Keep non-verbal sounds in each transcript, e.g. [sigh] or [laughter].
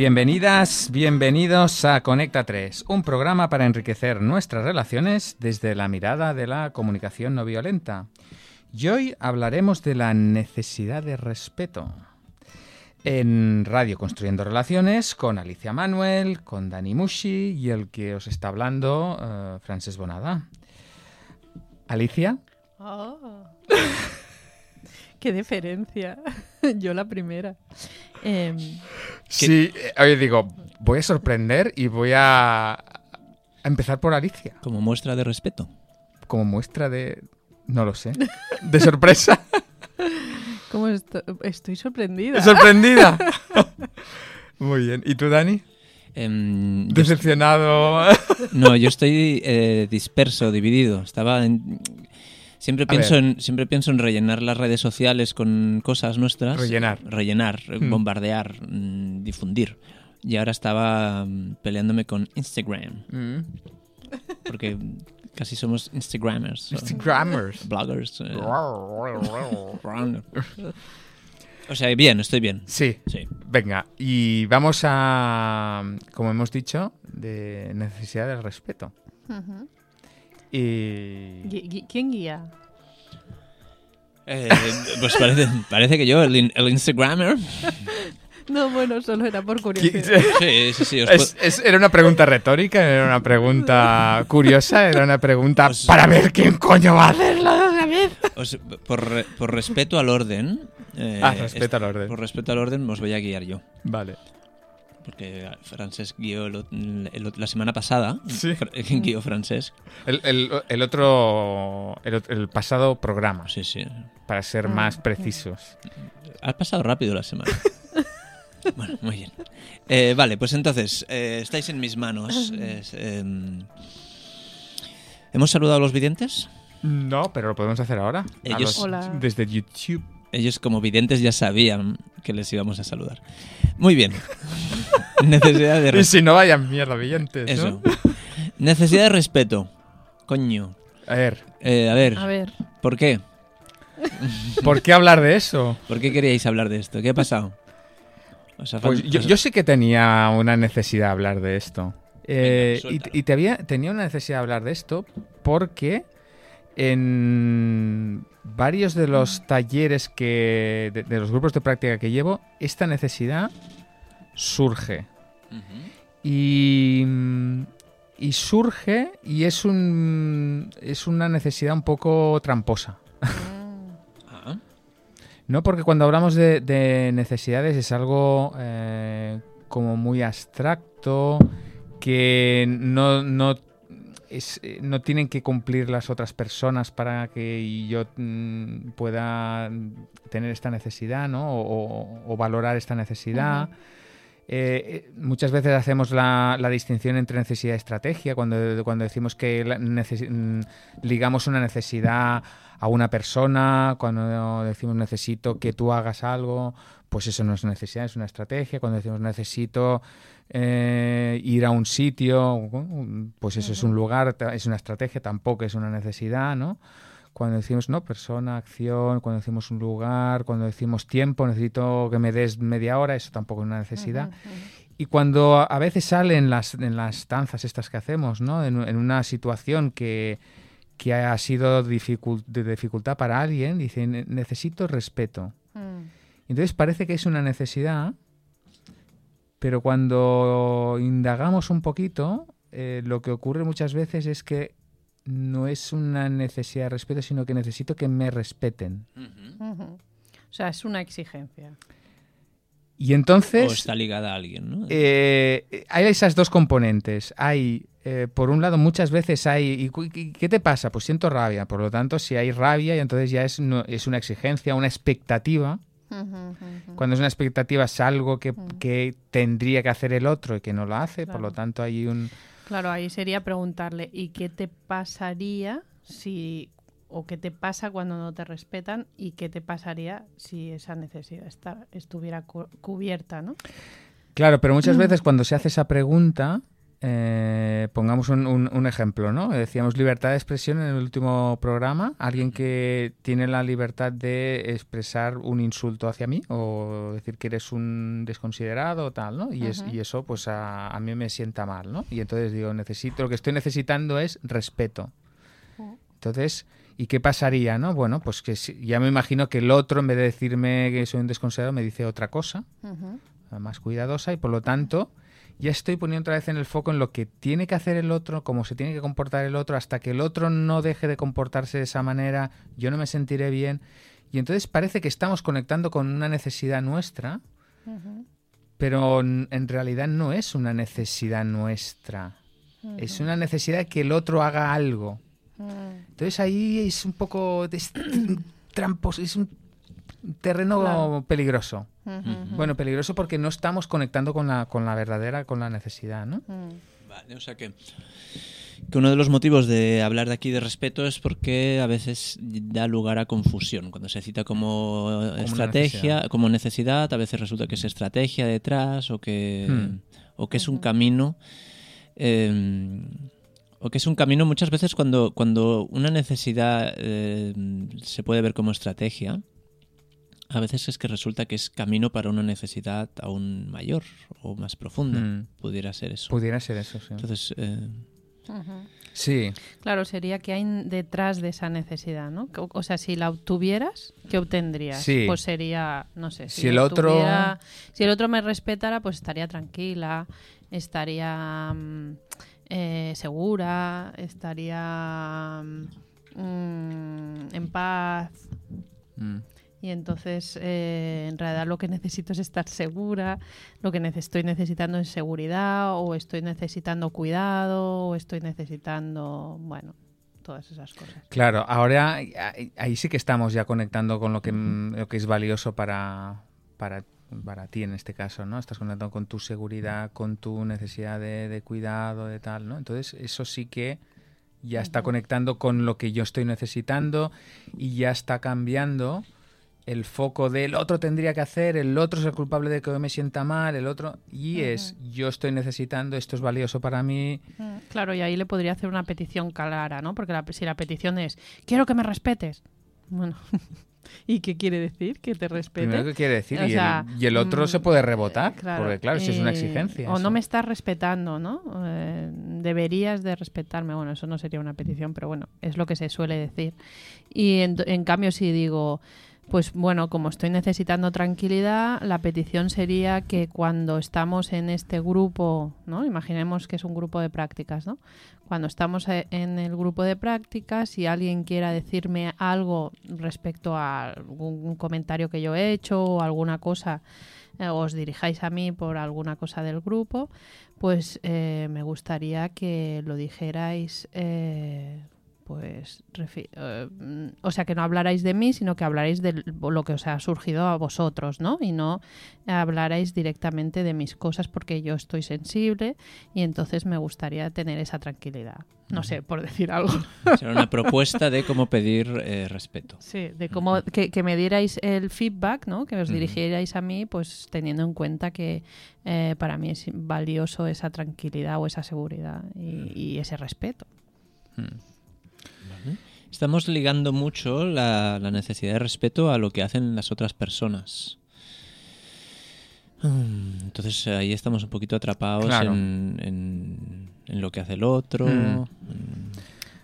Bienvenidas, bienvenidos a Conecta 3, un programa para enriquecer nuestras relaciones desde la mirada de la comunicación no violenta. Y hoy hablaremos de la necesidad de respeto. En Radio Construyendo Relaciones, con Alicia Manuel, con Dani Mushi y el que os está hablando, eh, Frances Bonada. Alicia, Oh. [laughs] Qué diferencia. [laughs] Yo la primera. Em, sí, eh, oye, digo, voy a sorprender y voy a, a empezar por Alicia, Como muestra de respeto. como muestra de, no lo sé, de sorpresa. [laughs] ¿cómo esto- estoy sorprendida? [laughs] ¿Sorprendida? Muy bien. ¿Y tú, Dani? Em, yo Decepcionado. no, yo estoy eh, disperso, dividido. Estaba en- Siempre pienso, en, siempre pienso en rellenar las redes sociales con cosas nuestras. Rellenar. Rellenar, eh, Hmm. bombardear, mm, difundir. Y ahora estaba mm, peleándome con Instagram. Mm. Porque casi somos Instagrammers. o Instagrammers. Bloggers. eh, o sea, bien, estoy bien. Sí, Sí. venga. Y vamos a, como hemos dicho, de necesidad de respeto. Ujú. Y... Gui- ¿Quién guía? Eh, pues parece, parece que yo, el, in- el Instagrammer. [laughs] No, bueno, solo era por ¿Qui- curiosidad. Sí, sí, sí. os Es- era una pregunta retórica, era una pregunta [laughs] curiosa, era una pregunta para ver quién coño va a hacerlo de una vez. os- por, re- por respeto al orden. eh, Ah, respeto al orden. Por respeto al orden, os voy a guiar yo. Vale. Porque Francesc guió el el la semana pasada. Sí. [laughs] Guió Francesc. El, el- el otro, el, pasado programa, Sí, sí. para ser Ah, más precisos. Ha pasado rápido la semana. [laughs] bueno, muy bien. Eh, vale, pues entonces, eh, estáis en mis manos. Es, em, ¿Hemos saludado a los videntes? No, pero lo podemos hacer ahora. Ellos- los- Hola. Desde YouTube. Ellos como videntes ya sabían que les íbamos a saludar. Muy bien. [laughs] Necesidad de Y respeto. si no vayan mierda ¿no? Eso. Necesidad de respeto. Coño. A ver, Eh, a ver, A ver, ¿por qué? [laughs] ¿por qué hablar de eso? ¿Por qué queríais hablar de esto? ¿Qué ha pasado? Os ha fal- Pues yo, yo sí que tenía una necesidad de hablar de esto. Eh, y y te había- tenía una necesidad de hablar de esto porque en varios de los talleres que. de, de los grupos de práctica que llevo, esta necesidad surge. Y. Y surge y es un. es una necesidad un poco tramposa. [laughs] Ah, No, porque cuando hablamos de, de necesidades es algo eh, como muy abstracto, que no, no, es, eh, no tienen que cumplir las otras personas para que yo mm, pueda tener esta necesidad, ¿no? O, valorar esta necesidad. Eh, eh, muchas veces hacemos la, la distinción entre necesidad y estrategia, cuando, cuando decimos que la mm, ligamos una necesidad a una persona, cuando decimos necesito que tú hagas algo, pues eso no es necesidad, es una estrategia. Cuando decimos necesito eh, ir a un sitio, pues eso es un lugar, es una estrategia, tampoco es una necesidad, ¿no? Cuando decimos no, persona, acción, cuando decimos un lugar, cuando decimos tiempo, necesito que me des media hora, eso tampoco es una necesidad. ujú, ujú. Y cuando a- a veces salen las, en las danzas estas que hacemos, ¿no? En, en una situación que, que ha sido dificult- de dificultad para alguien, dicen, necesito respeto. Mm, Entonces parece que es una necesidad, pero cuando indagamos un poquito, eh, lo que ocurre muchas veces es que no es una necesidad de respeto, sino que necesito que me respeten. O sea, es una exigencia. Y O entonces... está ligada a alguien, ¿no? Eh, hay esas dos componentes. Hay, eh, por un lado, muchas veces hay. ¿y ¿Qué te pasa? Pues siento rabia. Por lo tanto, si hay rabia, y entonces ya es, no- es una exigencia, una expectativa. Cuando es una expectativa, es algo que, que tendría que hacer el otro y que no lo hace. Por lo tanto, hay un. Claro, ahí sería preguntarle, ¿y qué te pasaría si o qué te pasa cuando no te respetan y qué te pasaría si esa necesidad está- estuviera cu- cubierta, ¿no? Claro, pero muchas veces cuando se hace esa pregunta, eh, pongamos un, un- un ejemplo, ¿no? Decíamos libertad de expresión en el último programa. Alguien que tiene la libertad de expresar un insulto hacia mí o decir que eres un desconsiderado o tal, ¿no? Y, es- y eso, pues a, a mí me sienta mal, ¿no? Y entonces digo, necesito, lo que estoy necesitando es respeto. Entonces, ¿y qué pasaría, no? Bueno, pues que si- ya me imagino que el otro, en vez de decirme que soy un desconsiderado, me dice otra cosa más cuidadosa y por lo tanto ya estoy poniendo otra vez en el foco en lo que tiene que hacer el otro, cómo se tiene que comportar el otro, hasta que el otro no deje de comportarse de esa manera, yo no me sentiré bien. Y entonces parece que estamos conectando con una necesidad nuestra, pero en realidad no es una necesidad nuestra. Es una necesidad que el otro haga algo. Entonces ahí es un poco de est- trampos, es un terreno Claro. peligroso. Bueno, peligroso porque no estamos conectando con la, con la verdadera, con la necesidad, ¿no? Mm. Vale, o sea que, que uno de los motivos de hablar de aquí de respeto es porque a veces da lugar a confusión. Cuando se cita como, estrategia, necesidad. como necesidad, a veces resulta que es estrategia detrás o que, Hmm. o que es un camino. eh, o que es un camino muchas veces cuando, cuando una necesidad eh, se puede ver como estrategia, a veces es que resulta que es camino para una necesidad aún mayor o más profunda. Mm. Pudiera ser eso. Pudiera ser eso, sí. Entonces, eh. Sí, Claro, sería que hay detrás de esa necesidad, ¿no? O- sea, si la obtuvieras, ¿qué obtendrías? Sí. Pues sería, no sé, Si el otro- si el otro me respetara, pues estaría tranquila, estaría mm, eh, segura, estaría mm, en paz. Mm. Y entonces, eh, en realidad lo que necesito es estar segura, lo que estoy necesitando es seguridad, o estoy necesitando cuidado, o estoy necesitando, bueno, todas esas cosas. Claro, ahora ahí, ahí sí que estamos ya conectando con lo que, mm, lo que es valioso para, para, para ti en este caso, ¿no? Estás conectando con tu seguridad, con tu necesidad de, de cuidado, de tal, ¿no? Entonces, eso sí que ya está conectando con lo que yo estoy necesitando y ya está cambiando el foco del otro tendría que hacer, el otro es el culpable de que me sienta mal, el otro, y es yo estoy necesitando, esto es valioso para mí, Claro, y ahí le podría hacer una petición clara, ¿no? Porque la- si la petición es, quiero que me respetes, bueno, [laughs] ¿y qué quiere decir? Que te respete. Primero, ¿qué quiere decir? O y, el- sea, y el, otro mm, se puede rebotar, Claro, porque claro, si es una eh, exigencia. O eso. no me estás respetando, ¿no? Eh, deberías de respetarme. Bueno, eso no sería una petición, pero bueno, es lo que se suele decir. Y en, en cambio, si digo, pues bueno, como estoy necesitando tranquilidad, la petición sería que cuando estamos en este grupo, ¿no? Imaginemos que es un grupo de prácticas, ¿no? Cuando estamos eh, en el grupo de prácticas, si alguien quiera decirme algo respecto a algún comentario que yo he hecho o alguna cosa eh, os dirijáis a mí por alguna cosa del grupo, pues eh, me gustaría que lo dijerais, eh, pues, eh, o sea, que no hablarais de mí, sino que hablarais de lo que os ha surgido a vosotros, ¿no? Y no hablarais directamente de mis cosas porque yo estoy sensible y entonces me gustaría tener esa tranquilidad. No sé, por decir algo. [laughs] será una propuesta de cómo pedir eh, respeto. Sí, de cómo que, que me dierais el feedback, ¿no? Que os dirigierais a mí, pues teniendo en cuenta que eh, para mí es valioso esa tranquilidad o esa seguridad y, y ese respeto. Estamos ligando mucho la, la necesidad de respeto a lo que hacen las otras personas. Mm, Entonces ahí estamos un poquito atrapados Claro. en, en- en lo que hace el otro. Mm. en-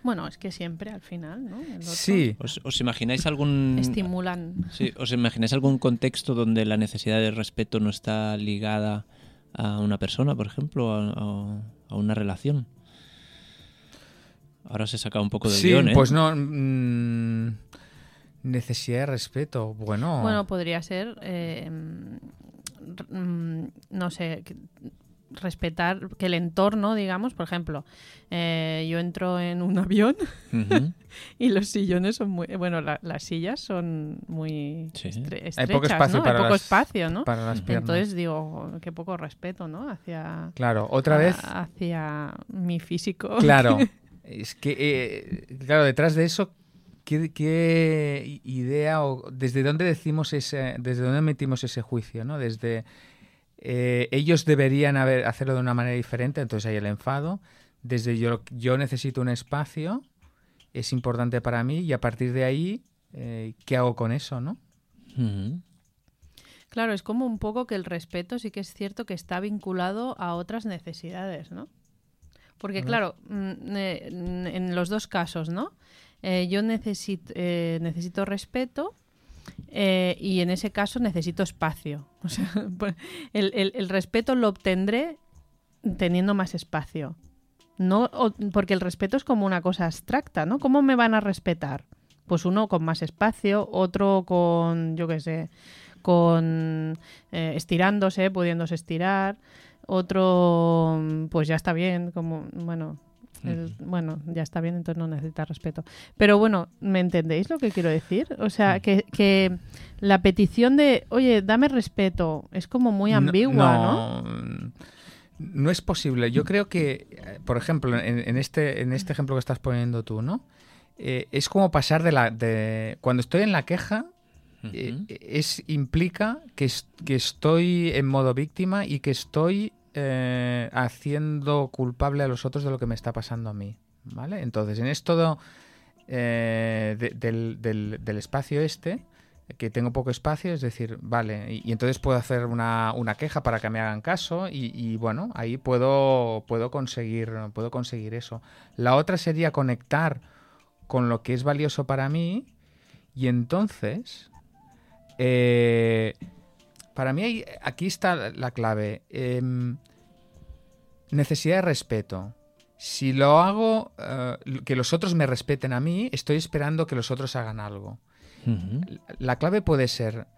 Bueno, es que siempre al final, ¿no? El otro Sí, ¿Os, os imagináis algún Estimulan. sí, os imagináis algún contexto donde la necesidad de respeto no está ligada a una persona, por ejemplo, a, a- a una relación? Ahora se saca un poco del sí, guion, ¿eh? pues no. mm, necesidad de respeto. Bueno, Bueno, podría ser, eh, mm, no sé, respetar que el entorno, digamos, por ejemplo, eh, yo entro en un [laughs] avión [laughs] y los sillones son muy, bueno, la- las sillas son muy Sí. estre- Hay estrechas, poco espacio ¿no? para Hay poco las- espacio, ¿no? para las piernas. Entonces digo, qué poco respeto, ¿no? Hacia claro, otra vez. hacia mi físico. Claro, [laughs] es que, eh, claro, detrás de eso, ¿qué, qué idea o desde dónde decimos ese, desde dónde metimos ese juicio, ¿no? Desde eh, ellos deberían haber, hacerlo de una manera diferente, entonces hay el enfado. Desde yo, yo necesito un espacio, es importante para mí y a partir de ahí, eh, ¿qué hago con eso, no? Claro, es como un poco que el respeto sí que es cierto que está vinculado a otras necesidades, ¿no? Porque claro, mm, eh, en los dos casos, ¿no? Eh, yo necesito, eh, necesito respeto eh, y en ese caso necesito espacio. [laughs] O sea, pues, el, el- el respeto lo obtendré teniendo más espacio. No, o- porque el respeto es como una cosa abstracta, ¿no? ¿Cómo me van a respetar? Pues uno con más espacio, otro con, yo qué sé, con estirándose, pudiéndose estirar, otro mm, pues ya está bien, como, bueno, el- bueno, ya está bien, entonces no necesita respeto. Pero bueno, ¿me entendéis lo que quiero decir? O sea, que, que la petición de, oye, dame respeto, es como muy ambigua, ¿no? no, no es posible. Yo creo que, eh, por ejemplo, en, en este, en este ejemplo que estás poniendo tú, ¿no? Eh, es como pasar de la... De, cuando estoy en la queja, eh, es implica que, es- que estoy en modo víctima y que estoy eh, haciendo culpable a los otros de lo que me está pasando a mí. ¿Vale? Entonces, en esto eh, de- del, del- del espacio este, que tengo poco espacio, es decir, vale, y, y entonces puedo hacer una, una queja para que me hagan caso y, y, bueno, ahí puedo, puedo, conseguir, puedo conseguir eso. La otra sería conectar con lo que es valioso para mí y entonces, eh, para mí hay- aquí está la clave. Em, necesidad de respeto. Si lo hago, eh, que los otros me respeten a mí, estoy esperando que los otros hagan algo. La clave puede ser,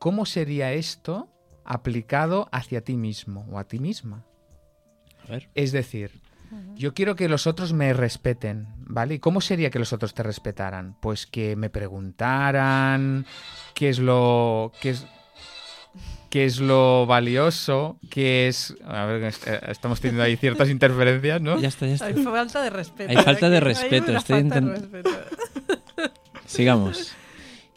¿cómo sería esto aplicado hacia ti mismo o a ti misma? A ver. Es decir, yo quiero que los otros me respeten, ¿vale? ¿Y cómo sería que los otros te respetaran? Pues que me preguntaran qué es lo qué es qué es lo valioso, qué es a ver, eh, estamos teniendo ahí ciertas interferencias, ¿no? Ya está, ya está. Hay falta de respeto. Hay falta de Hay respeto, una estoy falta de respeto. Sigamos.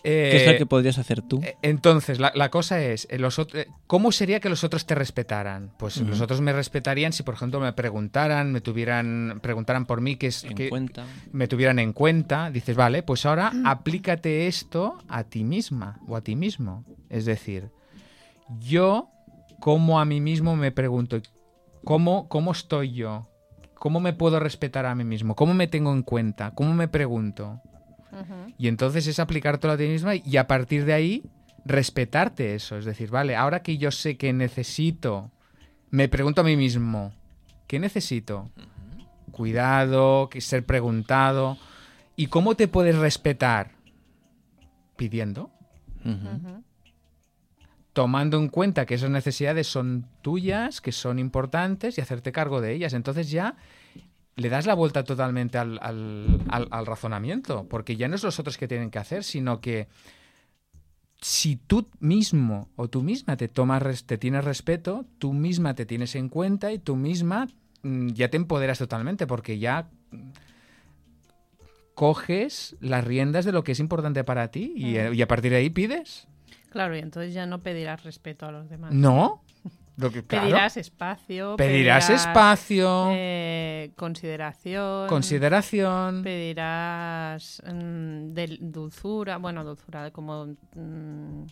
¿Qué es Eh, lo que podrías hacer tú? Eh, Entonces, la, la cosa es, eh, los eh, ¿cómo sería que los otros te respetaran? Pues Ujú. los otros me respetarían si, por ejemplo, me preguntaran, me tuvieran, preguntaran por mí, que es en que cuenta. me tuvieran en cuenta. Dices, vale, pues ahora aplícate esto a ti misma o a ti mismo. Es decir, yo, como a mí mismo me pregunto, ¿cómo, cómo estoy yo? ¿Cómo me puedo respetar a mí mismo? ¿Cómo me tengo en cuenta? ¿Cómo me pregunto? Y entonces es aplicártelo a ti misma y a partir de ahí respetarte eso. Es decir, vale, ahora que yo sé que necesito, me pregunto a mí mismo, ¿qué necesito? Cuidado, que ser preguntado. ¿Y cómo te puedes respetar? Pidiendo, tomando en cuenta que esas necesidades son tuyas, que son importantes y hacerte cargo de ellas. Entonces ya le das la vuelta totalmente al, al- al- al razonamiento, porque ya no es los otros que tienen que hacer, sino que si tú mismo o tú misma te tomas, te tienes respeto, tú misma te tienes en cuenta y tú misma mm, ya te empoderas totalmente, porque ya coges las riendas de lo que es importante para ti y, y a partir de ahí pides. Claro, y entonces ya no pedirás respeto a los demás. No. Lo que, claro, Pedirás espacio. pedirás espacio, eh, consideración. consideración. Pedirás mm, dulzura. Bueno, dulzura, como. mm,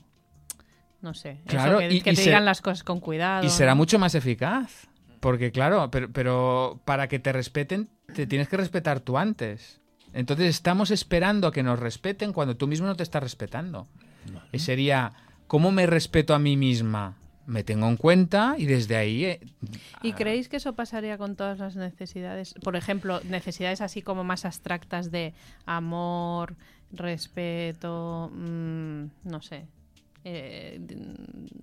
no sé. eso, Claro, que, y- que y te se- digan las cosas con cuidado. Y será mucho más eficaz. Porque claro, pero, pero para que te respeten, te tienes que respetar tú antes. Entonces estamos esperando a que nos respeten cuando tú mismo no te estás respetando. Y sería, ¿cómo me respeto a mí misma? Me tengo en cuenta y desde ahí... eh, ¿Y ah, creéis que eso pasaría con todas las necesidades? Por ejemplo, necesidades así como más abstractas de amor, respeto, mm, no sé. eh,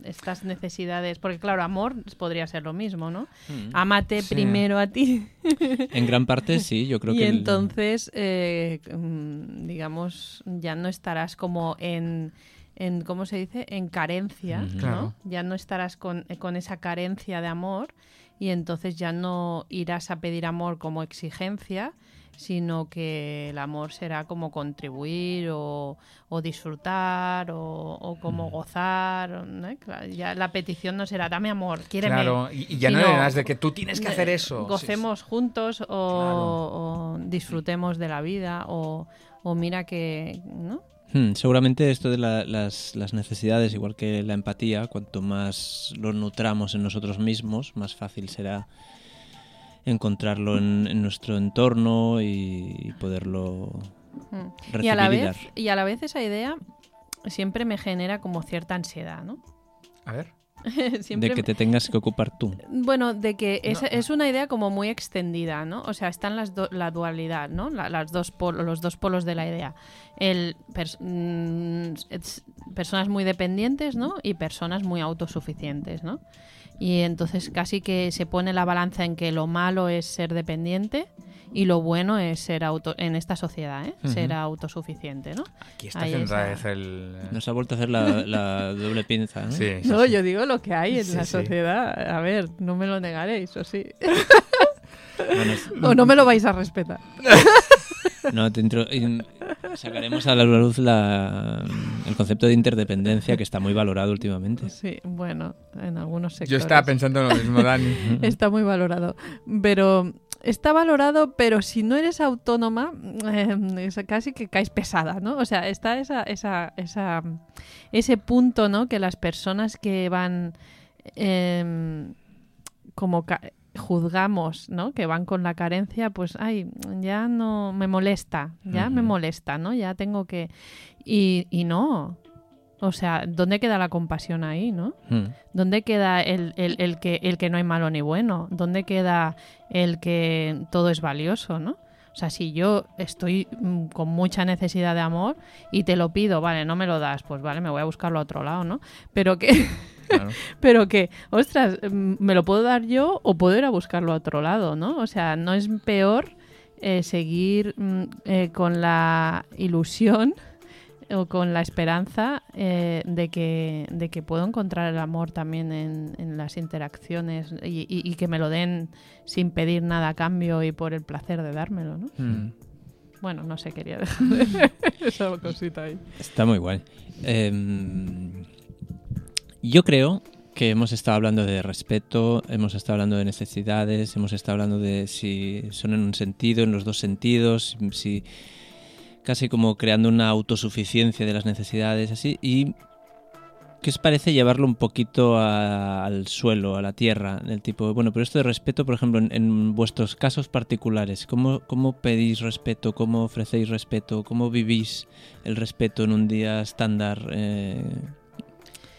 estas necesidades, porque claro, amor podría ser lo mismo, ¿no? Mm. Amate Sí. primero a ti [laughs] En gran parte sí, yo creo y que... el- entonces, eh, mm, digamos, ya no estarás como en, en ¿cómo se dice? En carencia. ¿no? Claro. Ya no estarás con, con esa carencia de amor y entonces ya no irás a pedir amor como exigencia, sino que el amor será como contribuir o, o disfrutar o, o como Mm. gozar. ¿no? Claro, Ya la petición no será dame amor, quiéreme. Claro, y, y ya no eras de que tú tienes que hacer eso. Gocemos juntos o, o disfrutemos de la vida o, o mira que... ¿no? Hmm, seguramente esto de la- las, las necesidades, igual que la empatía, cuanto más lo nutramos en nosotros mismos, más fácil será encontrarlo en, en nuestro entorno y, y poderlo Mm. recibir Y a, la y vez, dar. y a la vez esa idea siempre me genera como cierta ansiedad, ¿no? A ver. [laughs] De que te tengas que ocupar tú. Bueno, de que es, No. es una idea como muy extendida, ¿no? O sea, están las do- la dualidad, ¿no? La- las dos polo- los dos polos de la idea. El pers- mm, personas muy dependientes, ¿no? Y personas muy autosuficientes, ¿no? Y entonces casi que se pone la balanza en que lo malo es ser dependiente y lo bueno es ser auto en esta sociedad, ¿eh? Ser autosuficiente, ¿no? Aquí está esa- vez el... Nos ha vuelto a hacer la, [laughs] la doble pinza. ¿no? Sí, sí, No, sí. yo digo lo que hay en Sí, la sí. sociedad. A ver, no me lo negaréis, o sí. [laughs] [laughs] Bueno, es- O no me lo vais a respetar. No, te intro- in- sacaremos a la luz la- el concepto de interdependencia que está muy valorado últimamente. Sí, bueno, en algunos sectores. Yo estaba pensando en lo mismo, Dani. [laughs] Está muy valorado. Pero está valorado, pero si no eres autónoma, eh, es casi que caes pesada, ¿no? O sea, está esa, esa, esa, ese punto, ¿no? Que las personas que van em, como ca- juzgamos, ¿no? Que van con la carencia, pues, ay, ya no me molesta, ya me molesta, ¿no? Ya tengo que... Y, y no. O sea, ¿dónde queda la compasión ahí, no? Hmm. ¿Dónde queda el, el- el que, el que no hay malo ni bueno? ¿Dónde queda el que todo es valioso, no? O sea, si yo estoy mm, con mucha necesidad de amor y te lo pido, vale, no me lo das, pues vale, me voy a buscarlo a otro lado, ¿no? Pero que, [laughs] Claro. [laughs] pero que, ostras, mm, me lo puedo dar yo o puedo ir a buscarlo a otro lado, ¿no? O sea, no es peor eh, seguir mm, eh, con la ilusión [laughs] o con la esperanza eh, de, que, de que puedo encontrar el amor también en, en las interacciones y, y- y que me lo den sin pedir nada a cambio y por el placer de dármelo, ¿no? Mm. Bueno, no sé, quería dejar [laughs] esa cosita ahí. Está muy guay. Em, yo creo que hemos estado hablando de respeto, hemos estado hablando de necesidades, hemos estado hablando de si son en un sentido, en los dos sentidos, si casi como creando una autosuficiencia de las necesidades, así. Y ¿qué os parece llevarlo un poquito al suelo, a la tierra? Del tipo, bueno, pero esto de respeto, por ejemplo, en, en vuestros casos particulares, ¿cómo, ¿cómo pedís respeto? ¿Cómo ofrecéis respeto? ¿Cómo vivís el respeto en un día estándar? Eh,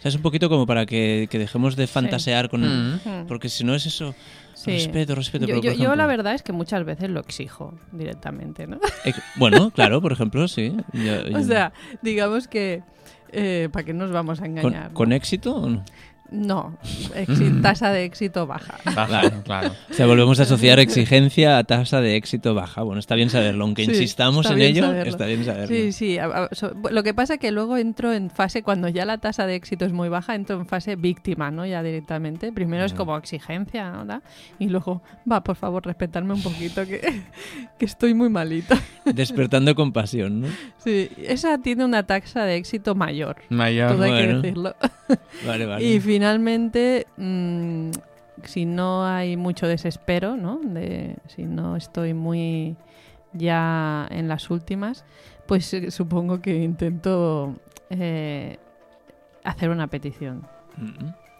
o sea, es un poquito como para que, que dejemos de fantasear con... Mm. Porque si no es eso, Sí. respeto, respeto. Yo, pero, yo- yo la verdad es que muchas veces lo exijo directamente, ¿no? [laughs] Eh, Bueno, claro, por ejemplo, sí. Yo- [laughs] O sea, digamos que... eh, ¿Para qué nos vamos a ¿con, engañar? no? con éxito o no? No, exi- tasa de éxito baja. Baja, Claro. claro. [laughs] O sea, volvemos a asociar exigencia a tasa de éxito baja. Bueno, está bien saberlo, aunque Sí, insistamos en ello, saberlo. está bien saberlo. Sí, sí. lo que pasa es que luego entro en fase, cuando ya la tasa de éxito es muy baja, entro en fase víctima, ¿no? Ya directamente. Primero es Ujú. como exigencia, ¿no? Y luego, va, por favor, respetarme un poquito, que, [laughs] que estoy muy malita. [laughs] Despertando compasión, ¿no? Sí, esa tiene una tasa de éxito mayor, Mayor. todo hay que bueno. decirlo. Vale, vale. Y finalmente, mm, si no hay mucho desespero, ¿no? Si no estoy muy ya en las últimas, pues eh, supongo que intento eh, hacer una petición. Mm.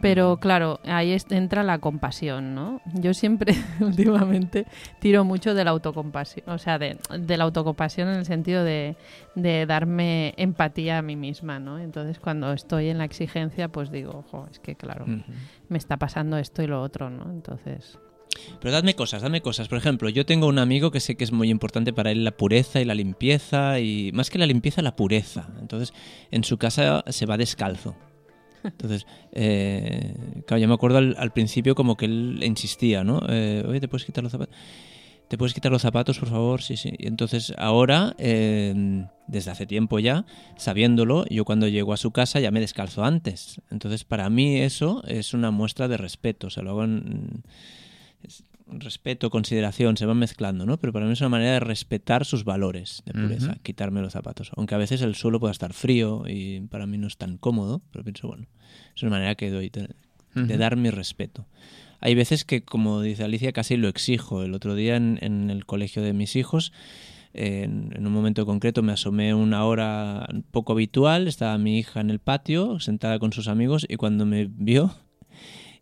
Pero claro, ahí entra la compasión, ¿no? Yo siempre, [laughs] últimamente, tiro mucho de la autocompasión, o sea, de, de la autocompasión en el sentido de, de darme empatía a mí misma, ¿no? Entonces, cuando estoy en la exigencia, pues digo, ojo, es que claro, me está pasando esto y lo otro, ¿no? Entonces, Pero dadme cosas, dadme cosas. Por ejemplo, yo tengo un amigo que sé que es muy importante para él la pureza y la limpieza, y más que la limpieza, la pureza. Entonces, en su casa se va descalzo. Entonces, eh, claro, yo me acuerdo al, al principio como que él insistía, ¿no? Eh, Oye, ¿te puedes quitar los zapatos? ¿te puedes quitar los zapatos, por favor? Sí, sí. Entonces ahora, eh, desde hace tiempo ya, sabiéndolo, yo cuando llego a su casa ya me descalzo antes. Entonces para mí eso es una muestra de respeto. O sea, lo hago en, respeto, consideración, se van mezclando, ¿no? Pero para mí es una manera de respetar sus valores de pureza, quitarme los zapatos. Aunque a veces el suelo pueda estar frío y para mí no es tan cómodo, pero pienso, bueno, es una manera que doy de, dar mi respeto. Hay veces que, como dice Alicia, casi lo exijo. El otro día en, en el colegio de mis hijos, en, en un momento concreto me asomé una hora poco habitual, estaba mi hija en el patio, sentada con sus amigos, y cuando me vio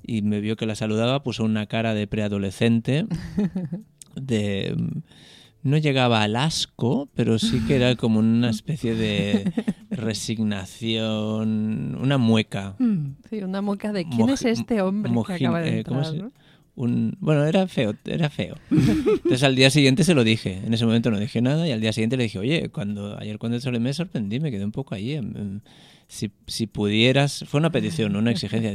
y me vio que la saludaba, puso una cara de preadolescente, [laughs] de... No llegaba al asco, pero sí que era como una especie de [laughs] resignación, una mueca. Sí, una moca de quién es este hombre que acaba de eh, ¿cómo entrar, se- ¿no? un bueno era feo era feo entonces al día siguiente se lo dije en ese momento no dije nada y al día siguiente le dije oye cuando ayer cuando te me sorprendí me quedé un poco ahí em, em, si, si pudieras fue una petición una exigencia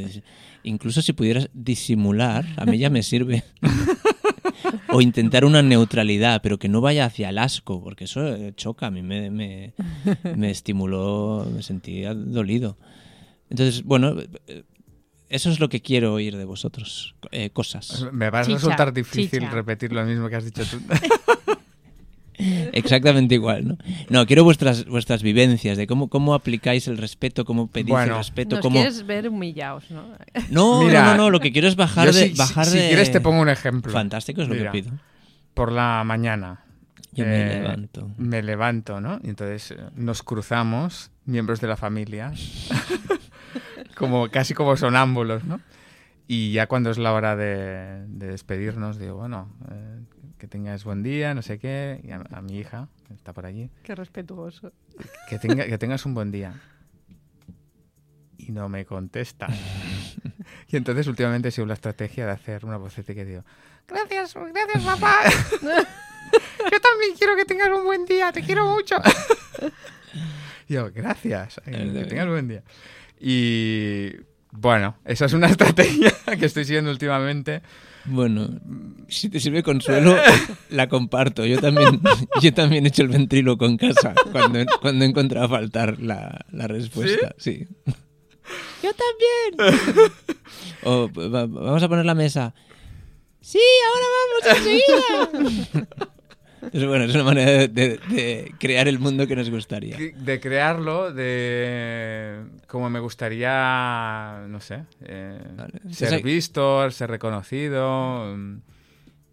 incluso si pudieras disimular a mí ya me sirve [laughs] o intentar una neutralidad pero que no vaya hacia el asco porque eso eh, choca a mí me, me, [laughs] me estimuló me sentía dolido entonces bueno eh, eso es lo que quiero oír de vosotros. eh, cosas. Me va a Chicha, resultar difícil chicha. repetir lo mismo que has dicho tú. [laughs] Exactamente igual, ¿no? No, quiero vuestras vuestras vivencias de cómo, cómo aplicáis el respeto, cómo pedís Bueno. el respeto, Nos cómo... quieres ver humillados, ¿no? No, Mira, no, no, no, lo que quiero es bajar de... si, bajar si- si de- quieres te pongo un ejemplo. Fantástico es lo Mira. que pido. Por la mañana. Yo me eh, levanto. Me levanto, ¿no? Y entonces eh, nos cruzamos, miembros de la familia, [laughs] como casi como sonámbulos, ¿no? Y ya cuando es la hora de, de despedirnos, digo, bueno, eh, que tengas buen día, no sé qué, y a, a mi hija, está por allí, Qué respetuoso. que, tenga, que tengas un buen día. Y no me contesta. [laughs] y entonces últimamente he sido la estrategia de hacer una vocete que digo, gracias, gracias papá. [laughs] Yo también quiero que tengas un buen día, te quiero mucho. Y yo, gracias, eh, que tengas un buen día. Y bueno, esa es una [laughs] estrategia que estoy siguiendo últimamente. Bueno, si te sirve consuelo, [laughs] la comparto. Yo también, [laughs] yo también he hecho el ventríloco en casa cuando, cuando he encontrado faltar la, la respuesta. ¿Sí? Yo también. [laughs] O va- vamos a poner la mesa. Sí, ahora vamos enseguida. Es bueno, es una manera de, de- de crear el mundo que nos gustaría. De crearlo, de como me gustaría, no sé, eh, Vale. ser Esa- visto, ser reconocido.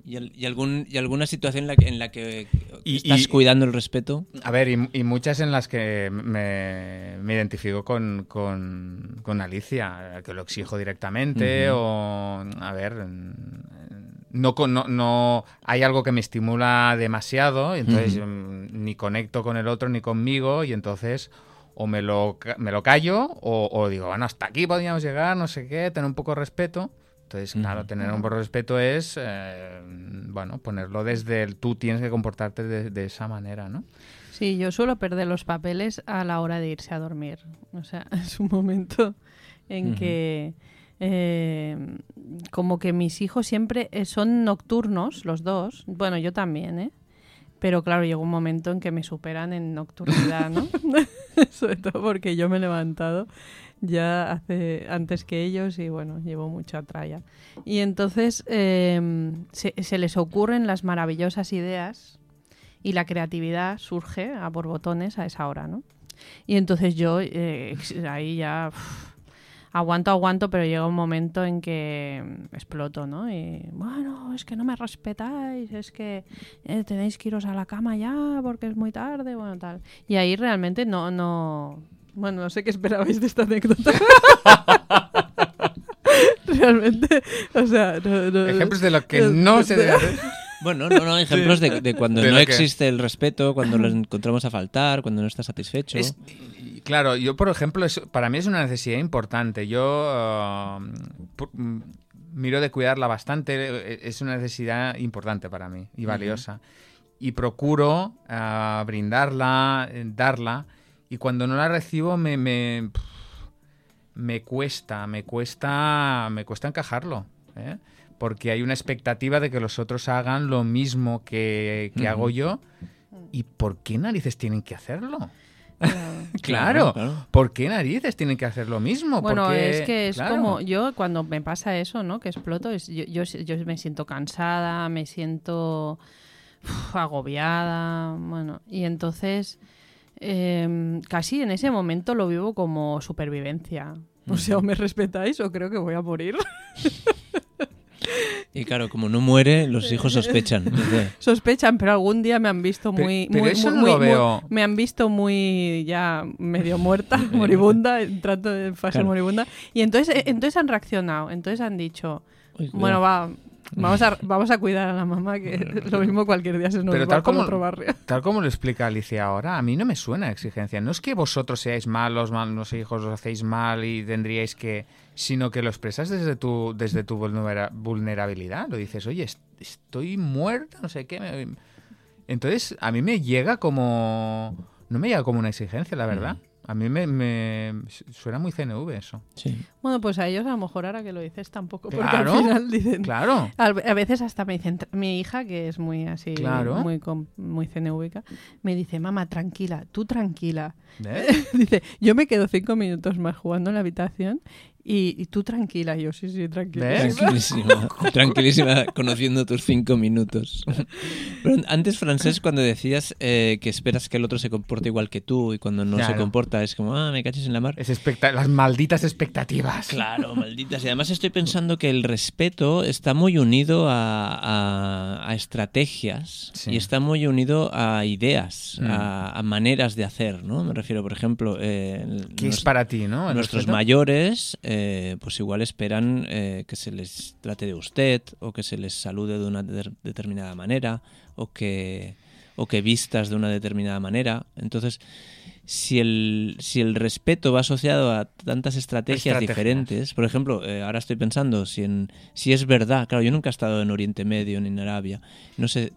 ¿Y, y algún, y alguna situación en la que, en la que Y- estás cuidando el respeto? A ver, y, muchas en las que me, me identifico con, con, con Alicia, que lo exijo directamente Ujú. o, a ver, no, con- no, no hay algo que me estimula demasiado, y entonces mm, ni conecto con el otro ni conmigo, y entonces o me lo, me lo callo o, o digo, bueno, hasta aquí podríamos llegar, no sé qué, tener un poco de respeto. Entonces, claro, tener un poco de respeto es, eh, bueno, ponerlo desde el tú tienes que comportarte de, de esa manera, ¿no? Sí, yo suelo perder los papeles a la hora de irse a dormir. O sea, [laughs] es un momento en que eh, como que mis hijos siempre eh, son nocturnos, los dos. Bueno, yo también, ¿eh? Pero claro, llegó un momento en que me superan en nocturnidad, ¿no? [laughs] [laughs] Sobre todo porque yo me he levantado ya hace antes que ellos y bueno, llevo mucha tralla. Y entonces eh, se, se les ocurren las maravillosas ideas y la creatividad surge a borbotones a esa hora, ¿no? Y entonces yo eh, ahí ya aguanto, aguanto, pero llega un momento en que mm, exploto, ¿no? Y bueno, es que no me respetáis, es que eh, tenéis que iros a la cama ya porque es muy tarde, bueno, tal. Y ahí realmente no, no... Bueno, no sé qué esperabais de esta anécdota. [laughs] realmente, o sea... no- no- Ejemplos de lo que no se debe hacer. Bueno, no, no, ejemplos de, de cuando De no que- existe el respeto, cuando lo encontramos a faltar, cuando no está satisfecho. Es- claro, yo por ejemplo, es- para mí es una necesidad importante. Yo pu- mm, miro de cuidarla bastante, eh, es una necesidad importante para mí y valiosa. Y procuro ah, brindarla, eh, darla, y cuando no la recibo me, me, me cuesta, me cuesta, me cuesta encajarlo. ¿eh? porque hay una expectativa de que los otros hagan lo mismo que, que hago yo. ¿Y por qué narices tienen que hacerlo? [laughs] Claro. ¿por qué narices tienen que hacer lo mismo? Bueno, Porque- es que es claro. como yo cuando me pasa eso, ¿no? Que exploto, es, yo, yo, yo me siento cansada, me siento uf, agobiada, bueno, y entonces em, casi en ese momento lo vivo como supervivencia. O sea, o me respetáis o creo que voy a morir. [laughs] Y claro, como no muere, los hijos sospechan. [laughs] Sospechan, pero algún día me han visto Pero- muy, pero eso muy- no lo muy- veo. me han visto muy ya medio muerta, [laughs] moribunda, entrando en fase Claro. moribunda, y entonces, eh, entonces han reaccionado, entonces han dicho, "Uy, Bueno, cuidado". va. [laughs] Vamos a, vamos a cuidar a la mamá, que lo mismo cualquier día se nos Pero va tal como- otro barrio. Tal como lo explica Alicia ahora, a mí no me suena a exigencia. No es que vosotros seáis malos, malos hijos, os hacéis mal y tendríais que... Sino que lo expresas desde tu, desde tu vulnera- vulnerabilidad. Lo dices, oye, est- estoy muerta, no sé qué. me- Entonces, a mí me llega como... No me llega como una exigencia, la verdad. A mí me, me- suena muy CNV eso. Sí. Bueno, pues a ellos a lo mejor ahora que lo dices tampoco, porque Claro. al final dicen... Claro. A veces hasta me dicen, mi hija, que es muy así, Claro. muy, com- muy CNVica, me dice, mamá, tranquila, tú tranquila. [laughs] Dice, yo me quedo cinco minutos más jugando en la habitación y, y tú tranquila. Yo, sí, sí, tranquila. ¿Ves? Tranquilísima, [laughs] tranquilísima, conociendo tus cinco minutos. Pero antes, Francés, [laughs] cuando decías eh, que esperas que el otro se comporte igual que tú y cuando no se Claro. comporta es como, ah, me caches en la mar. Es expecta- las malditas expectativas. Claro, [laughs] malditas. Y además estoy pensando que el respeto está muy unido a, a- a estrategias Sí. y está muy unido a ideas, Mm. a, a maneras de hacer, ¿no? Me refiero, por ejemplo, eh, ¿Qué es nos- para ti, no? ¿El nuestros respeto? mayores, eh, pues igual esperan eh, que se les trate de usted o que se les salude de una de- determinada manera o que, o que vistas de una determinada manera. Entonces, si el, si el respeto va asociado a tantas estrategias, Estrategias. diferentes, por ejemplo, eh, ahora estoy pensando si, en, si es verdad, claro, yo nunca he estado en Oriente Medio ni en Arabia, no sé,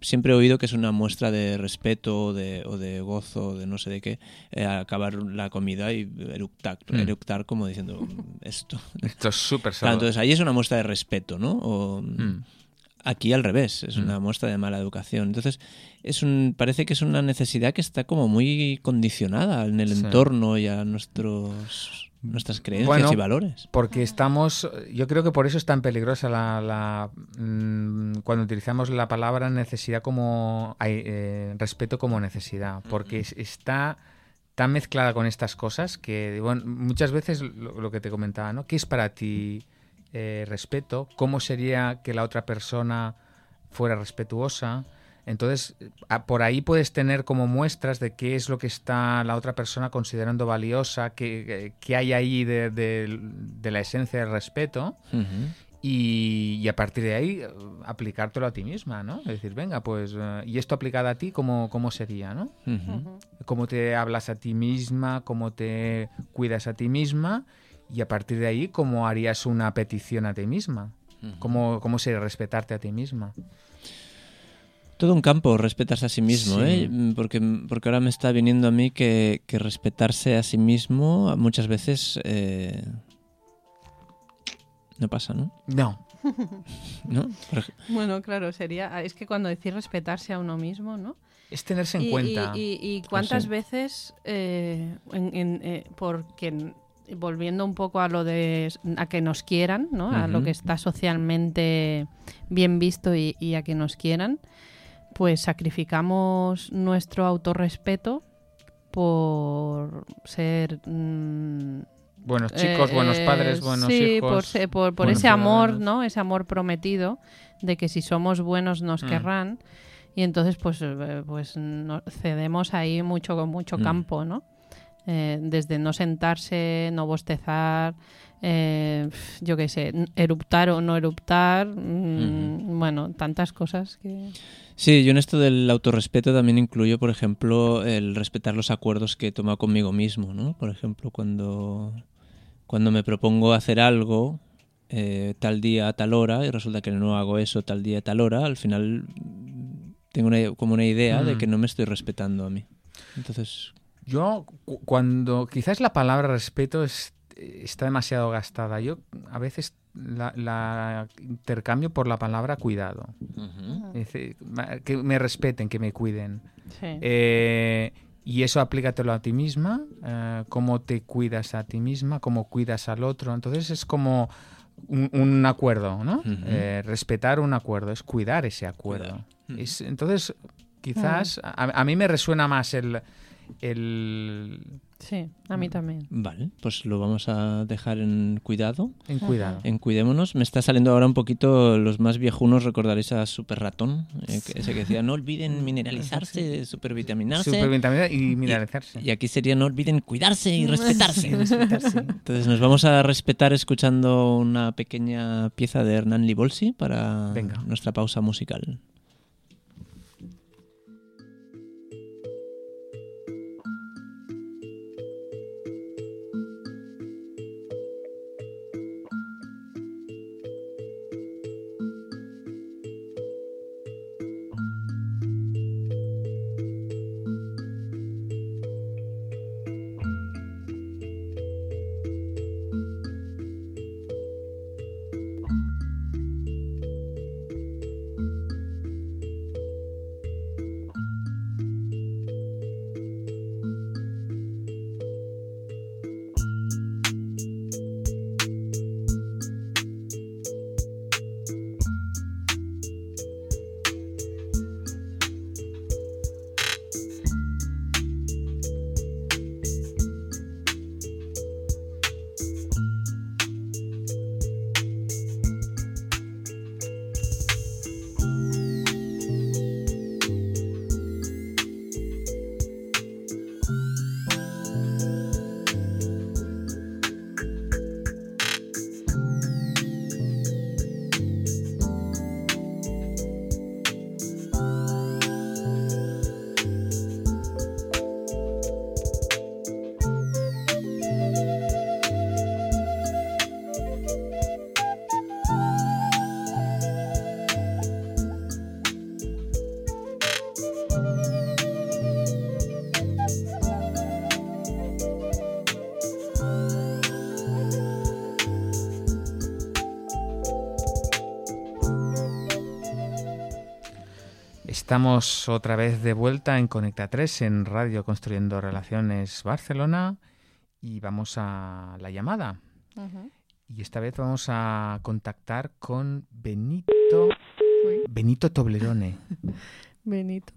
siempre he oído que es una muestra de respeto o de, o de gozo, de no sé de qué, eh, acabar la comida y eructar, Mm. eructar como diciendo [laughs] esto. Esto es súper Claro, entonces ahí es una muestra de respeto, ¿no? O, Mm. Aquí al revés, es Mm. una muestra de mala educación. Entonces, es un, parece que es una necesidad que está como muy condicionada en el Sí. entorno y a nuestros, nuestras creencias Bueno, y valores. Porque estamos, yo creo que por eso es tan peligrosa la, la, mm, cuando utilizamos la palabra necesidad como eh, respeto como necesidad, porque es- está tan mezclada con estas cosas que bueno, muchas veces lo, lo que te comentaba, ¿no? ¿Qué es para ti eh, respeto? ¿Cómo sería que la otra persona fuera respetuosa? Entonces, a- por ahí puedes tener como muestras de qué es lo que está la otra persona considerando valiosa, qué, qué hay ahí de, de- de la esencia del respeto, y, y a partir de ahí eh, aplicártelo a ti misma, ¿no? Es decir, venga, pues, eh, y esto aplicado a ti, ¿cómo, cómo sería, no? Cómo te hablas a ti misma, cómo te cuidas a ti misma, y a partir de ahí, cómo harías una petición a ti misma. ¿Cómo, cómo sería respetarte a ti misma? Todo un campo, respetarse a sí mismo, Sí. ¿eh? Mm, Porque, porque ahora me está viniendo a mí que, que respetarse a sí mismo muchas veces eh, no pasa, ¿no? No. [laughs] ¿No? Bueno, claro, sería. Es que cuando decir respetarse a uno mismo, ¿no? Es tenerse en y, cuenta. y- y- y cuántas sí. veces, eh, en- en, eh, porque volviendo un poco a lo de a que nos quieran, ¿no? A lo que está socialmente bien visto y, y a que nos quieran, pues sacrificamos nuestro autorrespeto por ser mm, Buenos chicos, eh, buenos padres, eh, buenos sí, hijos. por, se- por, por ese amor. ¿no? Ese amor prometido de que si somos buenos nos Mm. querrán. Y entonces, pues, eh, pues no- cedemos ahí mucho, mucho Mm. campo, ¿no? Eh, desde no sentarse, no bostezar, eh, yo qué sé, eruptar o no eruptar, mm, bueno, tantas cosas que... Sí, yo en esto del autorrespeto también incluyo, por ejemplo, el respetar los acuerdos que he tomado conmigo mismo, ¿no? Por ejemplo, cuando, cuando me propongo hacer algo eh, tal día a tal hora y resulta que no hago eso tal día a tal hora, al final mm, tengo una- como una idea de Mm. que no me estoy respetando a mí. Entonces, Yo, cu- cuando. Quizás la palabra respeto es, está demasiado gastada. Yo a veces la, la intercambio por la palabra cuidado. Ujú. Es decir, ma- que me respeten, que me cuiden. Sí. Eh, y eso aplícatelo a ti misma, eh, cómo te cuidas a ti misma, cómo cuidas al otro. Entonces es como un, un acuerdo, ¿no? Eh, respetar un acuerdo, es cuidar ese acuerdo. Cuidar. Ujú. Es- entonces, quizás a, a mí me resuena más el... el Sí, a mí también. Vale, pues lo vamos a dejar en cuidado. en cuidado. En Cuidémonos. Me está saliendo ahora un poquito, los más viejunos recordaréis a Super Ratón, eh, que- ese que decía, no olviden [laughs] mineralizarse, supervitaminarse. Supervitamina y mineralizarse. Y aquí sería, no olviden cuidarse y [laughs] respetarse. Y respetarse. Entonces nos vamos a respetar escuchando una pequeña pieza de Hernán Libolsi para Venga. nuestra pausa musical. Estamos otra vez de vuelta en Conecta 3 en Radio Construyendo Relaciones Barcelona y vamos a la llamada. Y esta vez vamos a contactar con Benito Benito Toblerone. [laughs] Benito.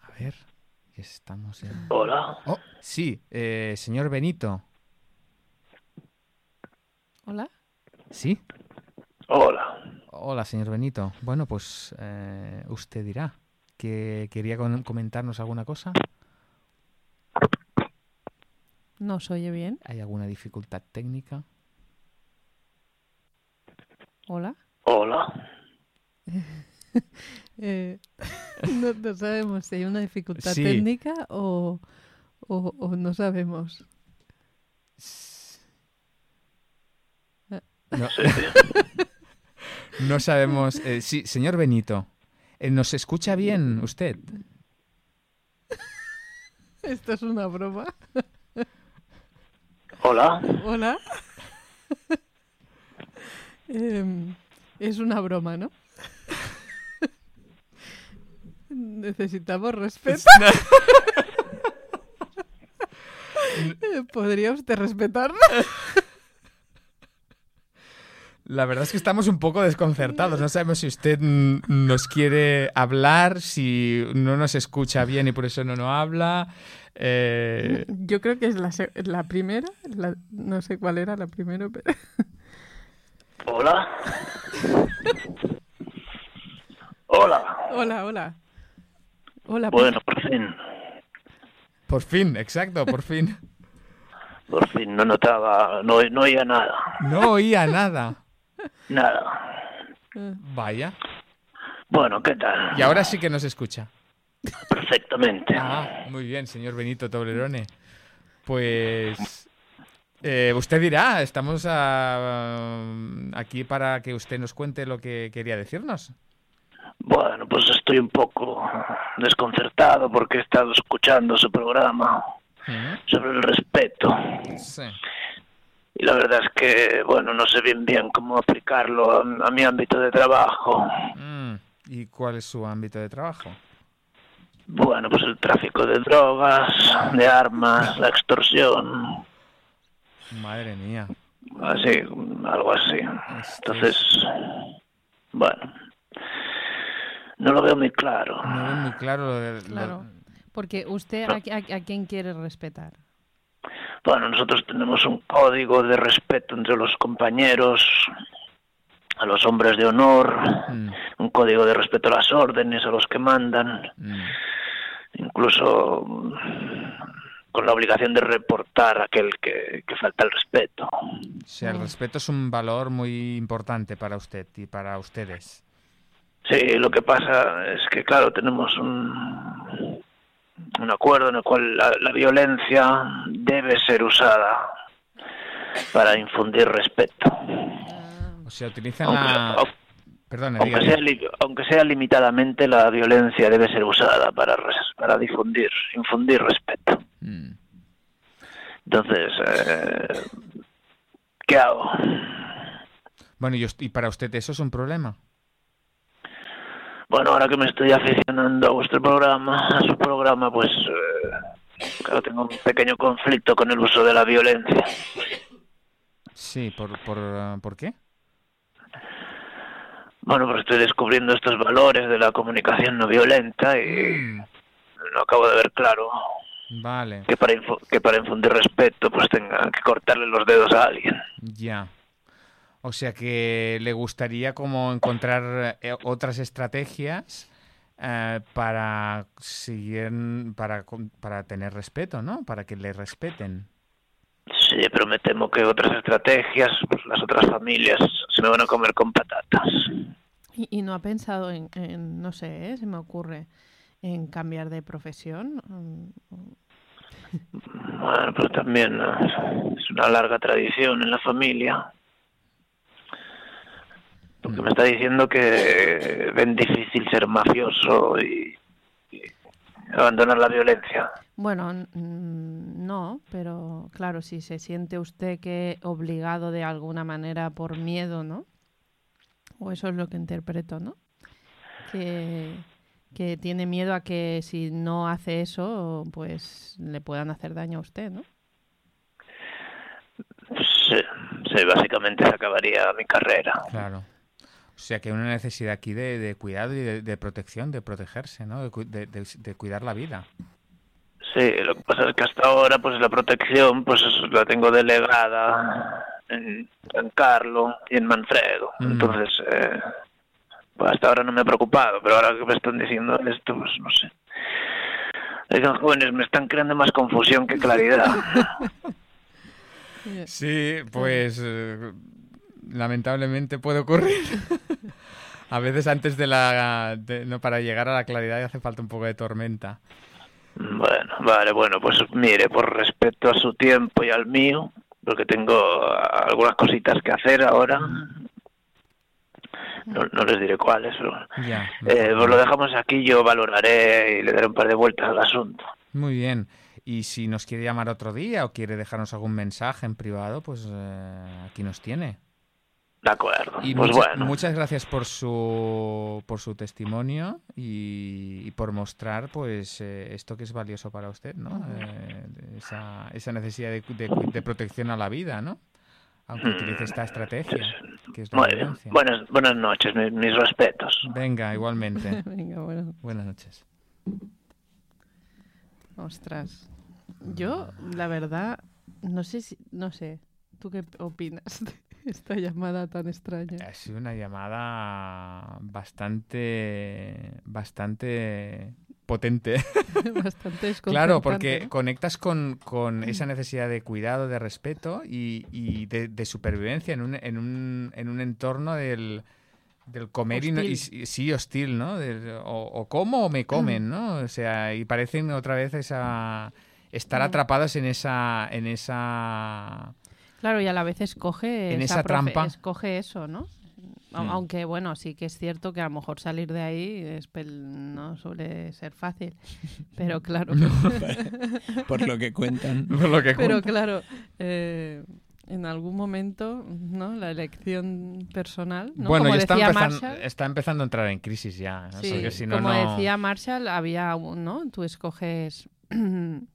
A ver, estamos en... Hola. Oh, sí, eh, señor Benito. Hola. ¿Sí? Hola. Hola, señor Benito. Bueno, pues eh, usted dirá que quería comentarnos alguna cosa. ¿No se oye bien? ¿Hay alguna dificultad técnica? Hola. Hola. [laughs] Eh, [laughs] no, no sabemos si hay una dificultad Sí. técnica o, o- o no sabemos. No, [laughs] no sabemos. eh, sí, señor Benito. eh, ¿Nos escucha bien usted? Esto es una broma. Hola. Hola. Em, es una broma, ¿no? Necesitamos respeto. [laughs] ¿Podría usted respetarnos? [laughs] La verdad es que estamos un poco desconcertados. No sabemos si usted nos quiere hablar, si no nos escucha bien y por eso no nos habla. Eh, Yo creo que es la, se- la primera. la- no sé cuál era la primera, pero... [laughs] Hola. Hola. Hola, hola. Hola. pues, Bueno, por fin. por fin, exacto, por fin. [laughs] Por fin no notaba, no, no oía nada. No oía nada. Nada. Vaya. Bueno, ¿qué tal? Y ahora sí que nos escucha. Perfectamente. Ah, muy bien, señor Benito Toblerone. Pues eh, usted dirá, estamos ah, aquí para que usted nos cuente lo que quería decirnos. Bueno, pues estoy un poco desconcertado porque he estado escuchando su programa sobre el respeto. Sí. Y la verdad es que, bueno, no sé bien bien cómo aplicarlo a, a mi ámbito de trabajo. Mm, ¿Y cuál es su ámbito de trabajo? Bueno, pues el tráfico de drogas, de armas, la extorsión, Madre mía. así, algo así. Entonces, bueno, no lo veo muy claro. No veo muy claro lo de... lo- Claro. Porque usted, ¿a, a- a quién quiere respetar? Bueno, nosotros tenemos un código de respeto entre los compañeros, a los hombres de honor, Mm, un código de respeto a las órdenes, a los que mandan, mm. incluso mm, con la obligación de reportar a aquel que, que falta el respeto. O sea, el respeto es un valor muy importante para usted y para ustedes. Sí, lo que pasa es que, claro, tenemos un, un acuerdo en el cual la, la violencia debe ser usada para infundir respeto. O sea, utilizan Aunque, la... aunque sea, li- aunque sea limitadamente, la violencia debe ser usada para, para difundir, infundir respeto. Mm. Entonces, eh, ¿qué hago? Bueno, y para usted eso es un problema. Bueno, ahora que me estoy aficionando a vuestro programa, a su programa, pues eh, claro, tengo un pequeño conflicto con el uso de la violencia. Sí, ¿por, por, eh, ¿por qué? Bueno, pues estoy descubriendo estos valores de la comunicación no violenta y Mm, no acabo de ver claro Vale, que para, que para infundir respeto pues tenga que cortarle los dedos a alguien. ya. O sea que le gustaría como encontrar eh, otras estrategias eh, para seguir, para, para tener respeto, ¿no? Para que le respeten. Sí, pero me temo que otras estrategias, pues las otras familias se me van a comer con patatas. ¿Y, y no ha pensado en, en, no sé, ¿eh? se me ocurre, en cambiar de profesión? Bueno, pero también es una larga tradición en la familia. Porque me está diciendo que ven difícil ser mafioso y, y abandonar la violencia. Bueno, no, pero claro, si se siente usted que obligado de alguna manera por miedo, ¿no? O eso es lo que interpreto, ¿no? Que, que tiene miedo a que si no hace eso, pues le puedan hacer daño a usted, ¿no? Sí, sí, básicamente se acabaría mi carrera. Claro. O sea que hay una necesidad aquí de, de cuidado y de, de protección, de protegerse, ¿no? De, cu- de- cuidar la vida. Sí, lo que pasa es que hasta ahora pues la protección pues la tengo delegada en, en Carlo y en Manfredo. Mm. Entonces, eh, pues hasta ahora no me ha preocupado, pero ahora que me están diciendo esto, pues no sé. Oigan, jóvenes, me están creando más confusión que claridad. [laughs] Sí, pues eh, lamentablemente puede ocurrir. [laughs] A veces antes de la... de- no, para llegar a la claridad hace falta un poco de tormenta. Bueno, vale, bueno, pues mire, por respeto a su tiempo y al mío, porque tengo algunas cositas que hacer ahora. No, no les diré cuáles, pero... Ya. Eh, pues lo dejamos aquí, yo valoraré y le daré un par de vueltas al asunto. Muy bien. Y si nos quiere llamar otro día o quiere dejarnos algún mensaje en privado, pues eh, aquí nos tiene. De acuerdo. Y pues mucha- bueno, muchas gracias por su por su testimonio y, y por mostrar pues eh, esto que es valioso para usted, ¿no? Eh, esa, esa necesidad de, de- de protección a la vida, ¿no? Aunque utilice esta estrategia, que es la muy bien. violencia. Buenas, buenas noches, mi- mis respetos. Venga, igualmente. [laughs] Venga, bueno, Buenas noches. ostras. Yo, la verdad, no sé si, no sé, ¿tú qué opinas [laughs] esta llamada tan extraña? Ha sido una llamada bastante bastante potente. [laughs] Bastante [laughs] Claro, porque ¿no? conectas con, con esa necesidad de cuidado, de respeto y, y de, de supervivencia en un, en un, en un entorno del, del comer y, y sí hostil, ¿no? Del- o, o como o me comen, ¿no? O sea, y parecen otra vez esa estar Mm. atrapados en esa en esa Claro, y a la vez escoge En esa, esa profe- trampa. escoge eso, ¿no? Mm. Aunque bueno, sí que es cierto que a lo mejor salir de ahí es pel- no suele ser fácil, [laughs] pero claro, [laughs] Por lo que cuentan. [laughs] por lo que pero claro, eh, en algún momento, ¿no? La elección personal, ¿no? Bueno, como ya está decía empezando, Marshall. está empezando a entrar en crisis ya. ¿no? Sí, Porque si no, como no- decía Marshall, había un, ¿no? Tú escoges [clears throat]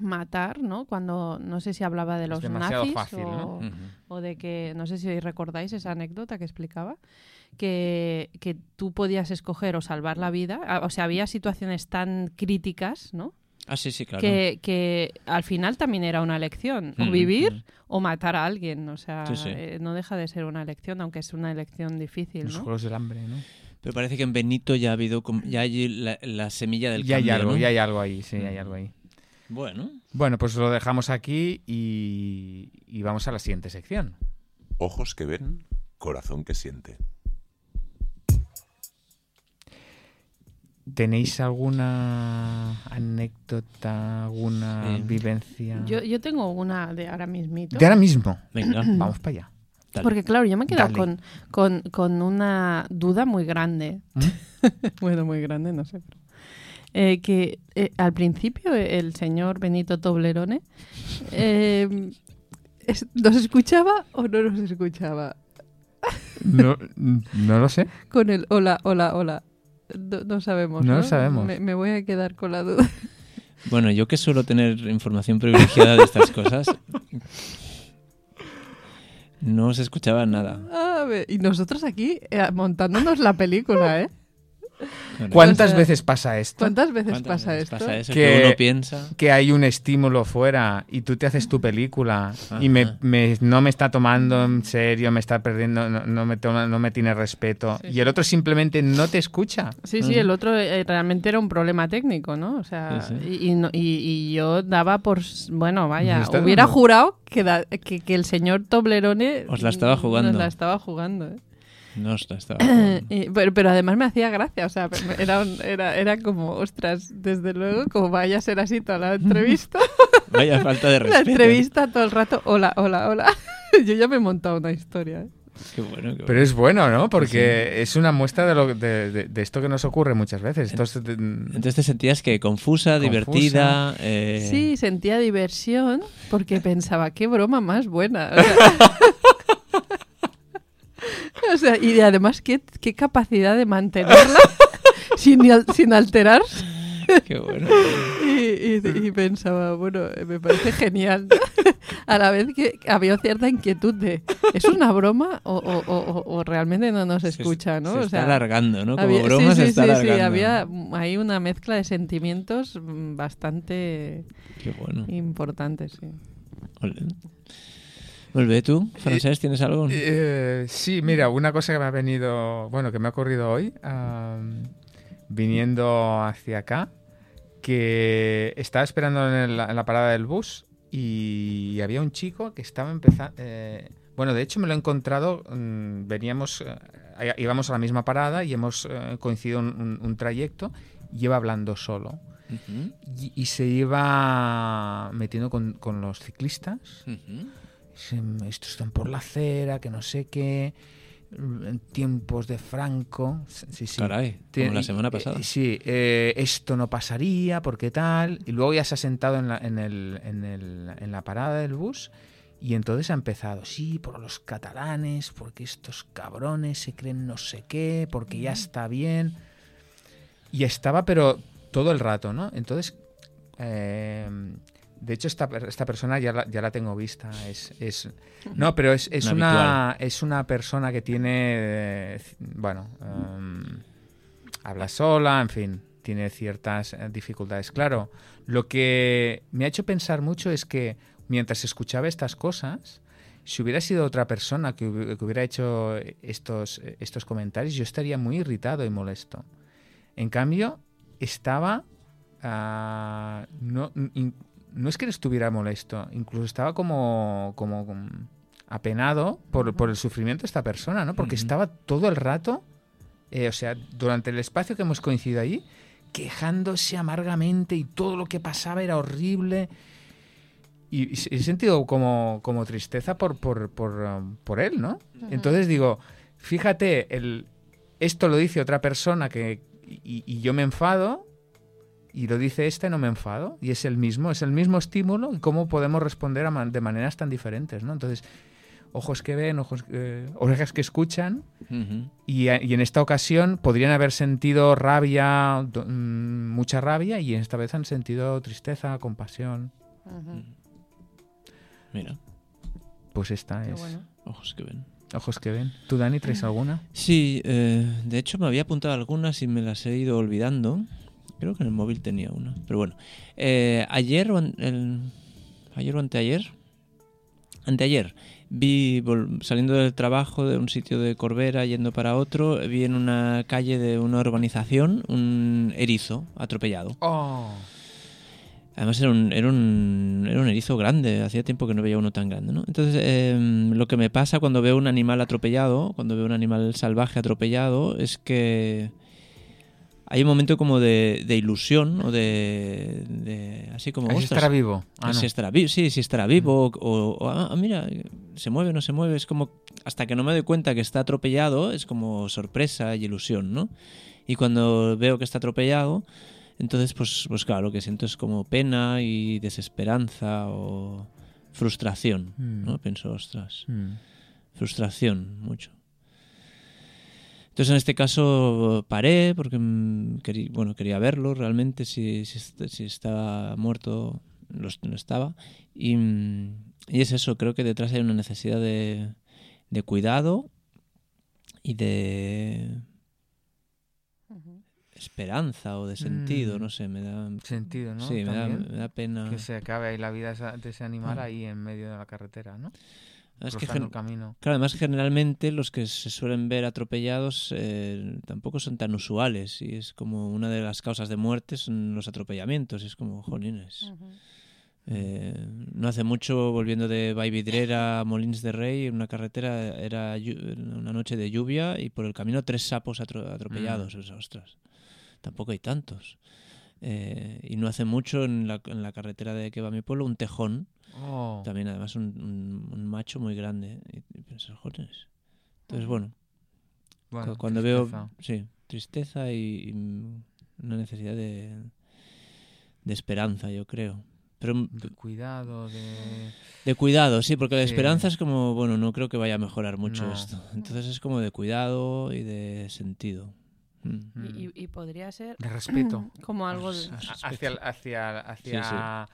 matar, ¿no? Cuando no sé si hablaba de los nazis fácil, o, ¿no? O de que no sé si recordáis esa anécdota que explicaba que, que tú podías escoger o salvar la vida, Ah, o sea, había situaciones tan críticas, ¿no? Ah, sí, sí, claro. Que, que al final también era una elección, o Mm, vivir mm. o matar a alguien, o sea, Sí, sí. eh, no deja de ser una elección, aunque es una elección difícil, Los ¿no? juegos del hambre, ¿no? Pero parece que en Benito ya ha habido, ya hay la, la semilla del Ya hay algo, ¿no? ya hay algo ahí, sí, Mm. hay algo ahí. Bueno, Bueno, pues lo dejamos aquí y, y vamos a la siguiente sección. Ojos que ven, corazón que siente. ¿Tenéis alguna anécdota, alguna Sí. vivencia? Yo, yo tengo una de ahora mismito. De ahora mismo. venga. [clears throat] Vamos para allá. dale. Porque claro, yo me he quedado con, con, con una duda muy grande. ¿Mm? [laughs] bueno, muy grande, no sé. pero- Eh, que eh, al principio eh, el señor Benito Toblerone eh, ¿nos escuchaba o no nos escuchaba? No, no lo sé. Con el hola, hola, hola. No, no sabemos. No No, lo sabemos. Me, me voy a quedar con la duda. Bueno, yo que suelo tener información privilegiada de estas cosas, no se escuchaba nada. A ver, y nosotros aquí eh, montándonos la película, ¿eh? ¿Cuántas O sea, veces pasa esto? ¿Cuántas veces ¿cuántas pasa veces esto? Pasa eso Que- que uno piensa. Que hay un estímulo fuera y tú te haces tu película y me, Ajá. me- no me está tomando en serio, me está perdiendo, no, no me, toma, no me tiene respeto. Sí, y el otro simplemente no te escucha. Sí, sí, el otro eh, realmente era un problema técnico, ¿no? O sea, Sí, sí. Y, y no- y- y yo daba por... Bueno, vaya, está hubiera dando- jurado que, da- que, que el señor Toblerone... Os la estaba jugando. Nos la estaba jugando, ¿eh? No estaba. [clears throat] Y- pero, pero además me hacía gracia, o sea, era, un- era, era como, ostras, desde luego, como vaya a ser así toda la [laughs] entrevista. Vaya falta de [laughs] la respeto. entrevista todo el rato, hola, hola, hola. [laughs] yo ya me he montado una historia. ¿eh? Qué bueno, qué Pero es bueno, ¿no? Porque es una muestra de, lo, de, de- de esto que nos ocurre muchas veces. Esto es de- Entonces te sentías que confusa, Confusa. divertida. eh, Sí, sentía diversión porque pensaba, qué broma más buena. O sea, [laughs] o sea, y además, qué, qué capacidad de mantenerla [laughs] sin, sin alterarse. Qué bueno. [laughs] Y, y- y pensaba, bueno, me parece genial. A la vez que había cierta inquietud de, ¿es una broma o, o- o- o realmente no nos Se- escucha? ¿no? Se O está sea, alargando, ¿no? Como había- broma sí, se sí, está sí, alargando. sí, había ahí una mezcla de sentimientos mm, bastante Qué bueno. importantes, sí. Ole. Volve tú, Francés, ¿tienes algo? Eh, sí, mira, una cosa que me ha venido, bueno, que me ha ocurrido hoy, viniendo hacia acá, que estaba esperando en, la parada del bus y había un chico que estaba empezando, bueno, de hecho me lo he encontrado, mm, veníamos, eh, íbamos a la misma parada y hemos eh, coincidido un, un- un trayecto, y iba hablando solo. Y, y se iba metiendo con, con los ciclistas. Se- estos están por la acera, que no sé qué, en tiempos de Franco. Sí, sí. Caray, como la semana eh, pasada. sí, eh, esto no pasaría, porque tal. Y luego ya se ha sentado en la, en el- en el- en la parada del bus y entonces ha empezado, sí, por los catalanes, porque estos cabrones se creen no sé qué, porque ya está bien. Y estaba, pero todo el rato, ¿no? Entonces, eh, de hecho, esta, per- esta persona ya la, ya la tengo vista. Es, es- no, pero es, es Un una, es una persona que tiene, bueno, em, habla sola, en fin, tiene ciertas eh, dificultades. Claro, lo que me ha hecho pensar mucho es que mientras escuchaba estas cosas, si hubiera sido otra persona que, hubi- que hubiera hecho estos, estos comentarios, yo estaría muy irritado y molesto. En cambio, estaba... ah, no, in- no es que estuviera molesto, incluso estaba como, como apenado por, por el sufrimiento de esta persona, ¿no? Porque estaba todo el rato, eh, o sea, durante el espacio que hemos coincidido ahí, quejándose amargamente y todo lo que pasaba era horrible. Y, y he sentido como, como tristeza por, por, por, um, por él, ¿no? Entonces digo, fíjate, el, esto lo dice otra persona que, y, y yo me enfado y lo dice este, no me enfado. Y es el mismo, es el mismo estímulo y cómo podemos responder a man- de maneras tan diferentes, ¿no? Entonces, ojos que ven, ojos, eh, orejas que escuchan. Y, en esta ocasión podrían haber sentido rabia, mm, mucha rabia, y esta vez han sentido tristeza, compasión. Ujú. Mira, Pues esta Qué es. bueno. ojos que ven. Ojos que ven. ¿Tú, Dani, traes alguna? Sí, eh, de hecho me había apuntado algunas y me las he ido olvidando. Creo que en el móvil tenía una, pero bueno. Eh, ayer o an- el- ayer o anteayer, anteayer, vi saliendo del trabajo de un sitio de Corbera yendo para otro, vi en una calle de una urbanización un erizo atropellado. Oh. Además era un, era un, era un erizo grande, hacía tiempo que no veía uno tan grande, ¿no? Entonces, em, lo que me pasa cuando veo un animal atropellado, cuando veo un animal salvaje atropellado, es que hay un momento como de, de ilusión o de, de- así como... "Ostras, estará vivo. Ah, no. si estará vivo, sí, si estará vivo, o, o, ah, mira, se mueve, no se mueve, es como, hasta que no me doy cuenta que está atropellado, es como sorpresa y ilusión, ¿no? Y cuando veo que está atropellado, entonces, pues, pues claro, lo que siento es como pena y desesperanza o frustración, ¿no? Mm. Pienso, ostras, Mm. frustración, mucho. Entonces en este caso paré porque mm, querí- bueno, quería verlo realmente, si, si, si estaba muerto, lo, no estaba. Y, mm, y es eso, creo que detrás hay una necesidad de, de cuidado y de esperanza o de sentido, Mm. no sé, me da... Sentido, ¿no? Sí, me da, También. me da pena. Que se acabe ahí la vida de ese animal Ah. ahí en medio de la carretera, ¿no? Es que Cruzando gen- el camino. Claro, además generalmente los que se suelen ver atropellados eh, tampoco son tan usuales y es como una de las causas de muerte son los atropellamientos y es como, jolines. Eh, no hace mucho, volviendo de Vallvidrera a Molins de Rey, en una carretera era una noche de lluvia y por el camino tres sapos atro- atropellados. O sea, ostras, tampoco hay tantos. Eh, y no hace mucho en la, en la carretera de que va a mi pueblo, un tejón, Oh. también además un, un- un macho muy grande. Y, y "Joder". Entonces, bueno, Bueno, cu- cuando tristeza. veo, sí, tristeza y, y, una necesidad de, de esperanza, yo creo. Pero mm, De cuidado, de... de cuidado, sí, porque la Sí. esperanza es como, bueno, no creo que vaya a mejorar mucho No. esto. Entonces es como de cuidado y de sentido. Y, y- y podría ser de respeto. [clears throat] como algo de... Hacia, hacia, hacia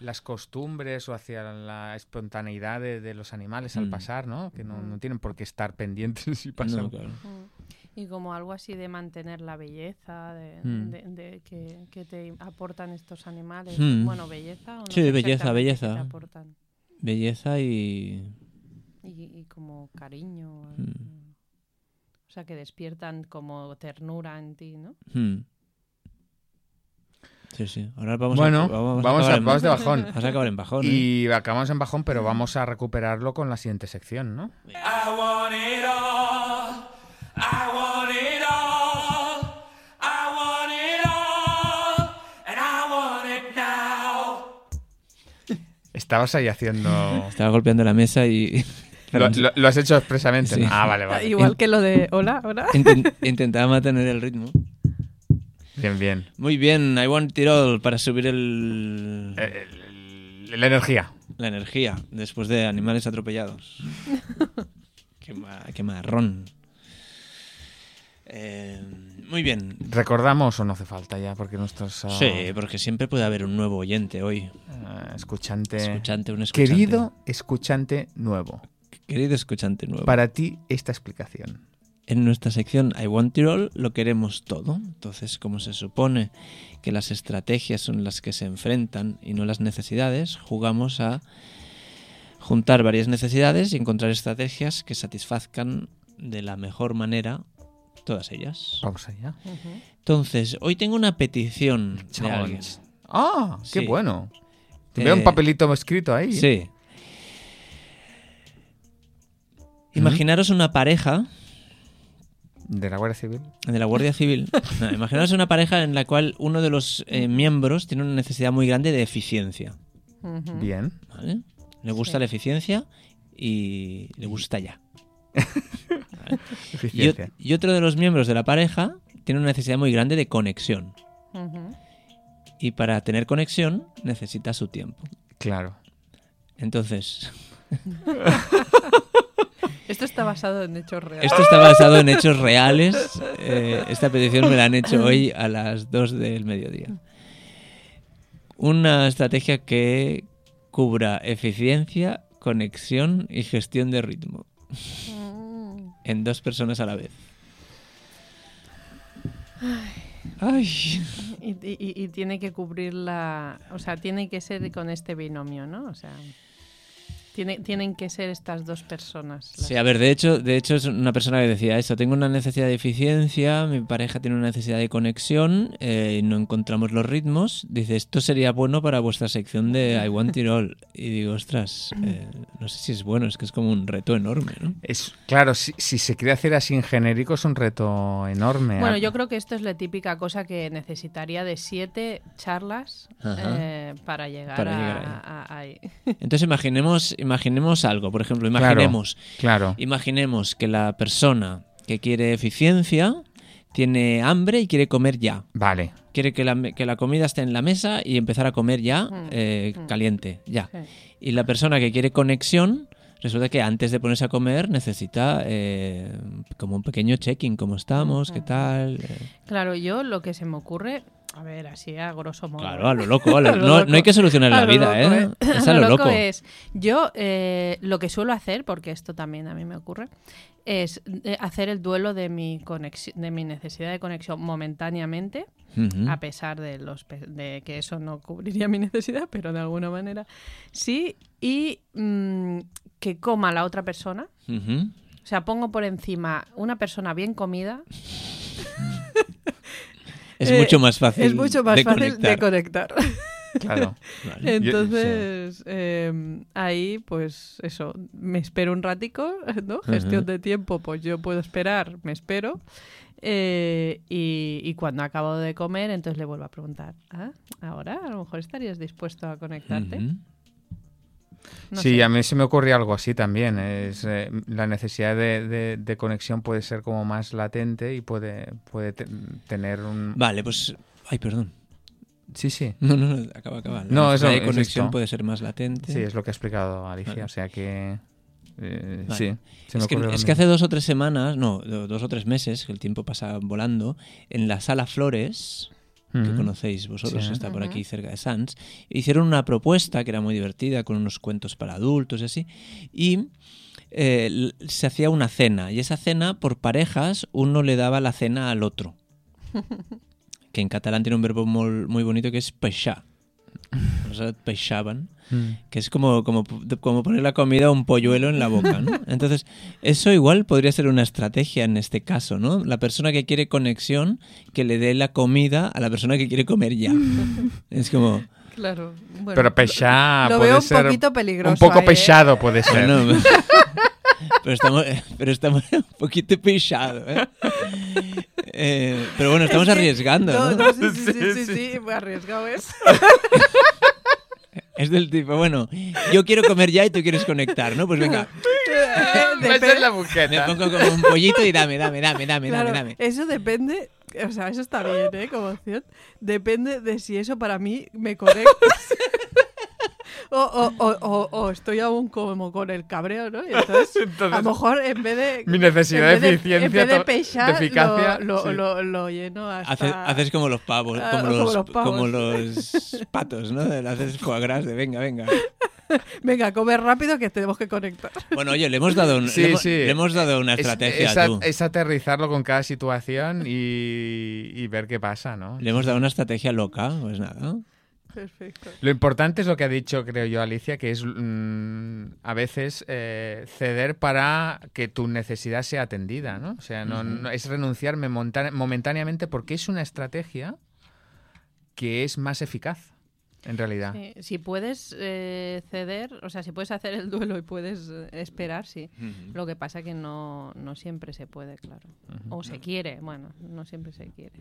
las costumbres o hacia la espontaneidad de, de los animales al Mm. pasar, ¿no? Que no, Mm. no tienen por qué estar pendientes [laughs] si pasa. No, claro. Mm. Y como algo así de mantener la belleza de, Mm. de- de que, que te aportan estos animales. Mm. Bueno, belleza o no Sí, belleza, belleza. te aportan. Belleza y... Y, y como cariño. Mm. O sea, que despiertan como ternura en ti, ¿no? mm. Sí, sí. Ahora vamos bueno, a, vamos, vamos, a, en- vamos de bajón. Vas a acabar en bajón. ¿eh? Y acabamos en bajón, pero vamos a recuperarlo con la siguiente sección, ¿no? I want it all. I want it all. I want it all. And I want it now. Estabas ahí haciendo... Estaba golpeando la mesa y... Lo, lo- lo has hecho expresamente. Sí. ¿no? Ah, vale, vale. Igual que lo de hola, hola. Inten- [laughs] intentaba mantener el ritmo. Bien, bien. Muy bien, I want it all para subir el, Eh, el- la energía. la energía después de animales atropellados. [laughs] qué, ma- qué marrón. Eh, muy bien. ¿Recordamos o no hace falta ya? Porque nuestros ah, Sí, porque siempre puede haber un nuevo oyente hoy. ah, escuchante... Escuchante, un escuchante. Querido escuchante nuevo, Querido escuchante nuevo. para ti esta explicación. En nuestra sección I Want It All lo queremos todo. Entonces, como se supone que las estrategias son las que se enfrentan y no las necesidades, jugamos a juntar varias necesidades y encontrar estrategias que satisfazcan de la mejor manera todas ellas. Vamos allá. Entonces, hoy tengo una petición de alguien. Challenge. ¡Ah! ¡Qué Sí. bueno! Eh, Veo un papelito escrito ahí. Sí. Imaginaros una pareja De la Guardia Civil. de la Guardia Civil. [laughs] No, imaginaos una pareja en la cual uno de los eh, miembros tiene una necesidad muy grande de eficiencia. Bien. ¿vale? Le gusta Sí. la eficiencia y le gusta ya. [laughs] Y, Eficiencia. y otro de los miembros de la pareja tiene una necesidad muy grande de conexión. Y para tener conexión necesita su tiempo. Claro. Entonces, [laughs] Esto está basado en hechos reales. esto está basado en hechos reales. Eh, esta petición me la han hecho hoy a las 2 del mediodía. Una estrategia que cubra eficiencia, conexión y gestión de ritmo Mm. en dos personas a la vez. Ay. Y, y- y tiene que cubrir la... O sea, tiene que ser con este binomio, ¿no? O sea, tiene, tienen que ser estas dos personas. las- Sí, a ver, de hecho, de hecho es una persona que decía esto, tengo una necesidad de eficiencia, mi pareja tiene una necesidad de conexión, eh, y no encontramos los ritmos. Dice, esto sería bueno para vuestra sección de I Want It All. Y digo, ostras, eh, no sé si es bueno, es que es como un reto enorme, ¿no? Es, claro, si, si se quiere hacer así en genérico es un reto enorme. Bueno, yo creo que esto es la típica cosa que necesitaría de siete charlas eh, para llegar, Para a, llegar a- a ahí. Entonces imaginemos, imaginemos algo, por ejemplo, imaginemos, Claro. imaginemos que la persona que quiere eficiencia tiene hambre y quiere comer ya. Vale. Quiere que la, que la comida esté en la mesa y empezar a comer ya Mm, eh, mm. caliente, ya. Y la persona que quiere conexión, resulta que antes de ponerse a comer necesita eh, como un pequeño check-in, cómo estamos, qué Ujú. tal. eh. Claro, yo lo que se me ocurre, a ver, así a grosso modo. Claro, a lo loco. a lo- [laughs] A lo no, loco. no hay que solucionar A la vida, loco, ¿eh? ¿eh? Es a [laughs] lo loco. es, yo eh, lo que suelo hacer, porque esto también a mí me ocurre, es eh, hacer el duelo de mi conexión, de mi necesidad de conexión momentáneamente, a pesar de los de que eso no cubriría [laughs] mi necesidad, pero de alguna manera sí, y mm, que coma la otra persona. O sea, pongo por encima una persona bien comida. Es Eh, mucho más fácil. es mucho más de fácil de conectar. conectar. [laughs] Claro. Vale. Yo- Entonces, eh, ahí, pues eso, me espero un ratico, ¿no? Gestión de tiempo, pues yo puedo esperar, me espero. eh, y, y cuando acabo de comer, entonces le vuelvo a preguntar, ah, ahora a lo mejor estarías dispuesto a conectarte. No sí, sé. a mí se me ocurre algo así también. Es, eh, la necesidad de, de- de conexión puede ser como más latente y puede, puede te- tener un... Vale, pues. Ay, perdón. Sí, sí. [laughs] No, no, no, acaba, acaba. La No, eso- necesidad de es conexión esto. puede ser más latente. Sí, es lo que ha explicado Alicia. Vale. O sea que... eh, Vale. Sí, se me Es que, es que hace dos o tres semanas, no, do- dos o tres meses, que el tiempo pasa volando, en la sala Flores, que conocéis vosotros, Sí. está por aquí cerca de Sans, hicieron una propuesta que era muy divertida, con unos cuentos para adultos y así, y eh, se hacía una cena, y esa cena, por parejas, uno le daba la cena al otro. [laughs] que en catalán tiene un verbo muy bonito que es peixar. Peixaban Mm. que es como, como, como poner la comida a un polluelo en la boca, ¿no? [laughs] Entonces, eso igual podría ser una estrategia en este caso, ¿no? La persona que quiere conexión, que le dé la comida a la persona que quiere comer ya. [laughs] Es como... Claro. Bueno, Pero pechá lo puede veo un ser poquito peligroso. Un poco ahí, ¿eh? pechado puede ser. Bueno, [laughs] pero estamos, pero estamos [laughs] un poquito pisados, ¿eh? Eh, Pero bueno, estamos Es que- arriesgando, ¿no? No, no, sí, sí, [laughs] sí, Sí, sí, sí. sí, muy arriesgado es. [laughs] Es del tipo, bueno, yo quiero comer ya y tú quieres conectar, ¿no? Pues venga, es la me buqueta. pongo como un pollito y dame, dame, dame, dame, Claro, dame, dame. Eso depende, o sea, eso está bien, ¿eh? Como opción. Depende de si eso para mí me conecta. O, o, o, o, o estoy aún como con el cabreo, ¿no? Y entonces, [laughs] Entonces, a lo mejor en vez de. mi necesidad en de vez eficiencia, En vez de to- pechar, de eficacia, lo, lo, sí. lo, lo lleno hasta. Haces, haces como los pavos, Ah, como, como los, los pavos. como [laughs] los patos, ¿no? Haces foie gras de venga, venga. Venga, comer rápido que tenemos que conectar. Bueno, oye, le hemos dado, un- Sí, le hemos, sí. le hemos dado una Es, estrategia es tú. es aterrizarlo con cada situación y, y ver qué pasa, ¿no? Le hemos dado una estrategia loca, pues nada. Perfecto. Lo importante es lo que ha dicho, creo yo, Alicia, que es mm, a veces eh, ceder para que tu necesidad sea atendida, ¿no? O sea, no, no- es renunciar momentane- momentáneamente porque es una estrategia que es más eficaz, en realidad. Sí, si puedes eh, ceder, o sea, si puedes hacer el duelo y puedes eh, esperar, sí. Lo que pasa que no, no siempre se puede, claro. O se quiere, bueno, no siempre se quiere.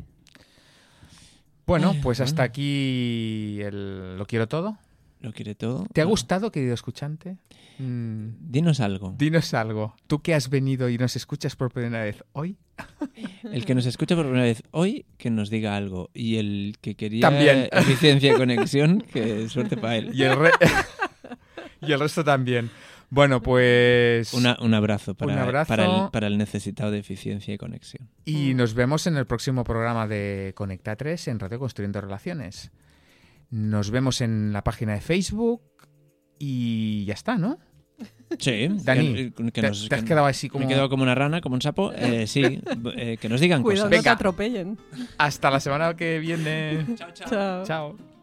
Bueno, pues hasta aquí el... lo quiero todo. lo quiere todo. ¿Te ha gustado, querido escuchante? Mm, Dinos algo. dinos algo. Tú que has venido y nos escuchas por primera vez hoy. [laughs] El que nos escucha por primera vez hoy, que nos diga algo. Y el que quería También. [laughs] eficiencia y conexión, que suerte para él. Y el, re- [laughs] y el resto también. Bueno, pues... Una- un abrazo, para, Un abrazo. Para, el, para el necesitado de eficiencia y conexión. Y nos vemos en el próximo programa de Conecta 3 en Radio Construyendo Relaciones. Nos vemos en la página de Facebook y ya está, ¿no? Sí, [laughs] Dani, que, que te, nos- te has que- quedado así como... Me he quedado como una rana, como un sapo. [laughs] Eh, sí, eh, que nos digan Cuidado, cosas. no te atropellen. Hasta la semana que viene. [laughs] Chao, chao. Chao. Chao.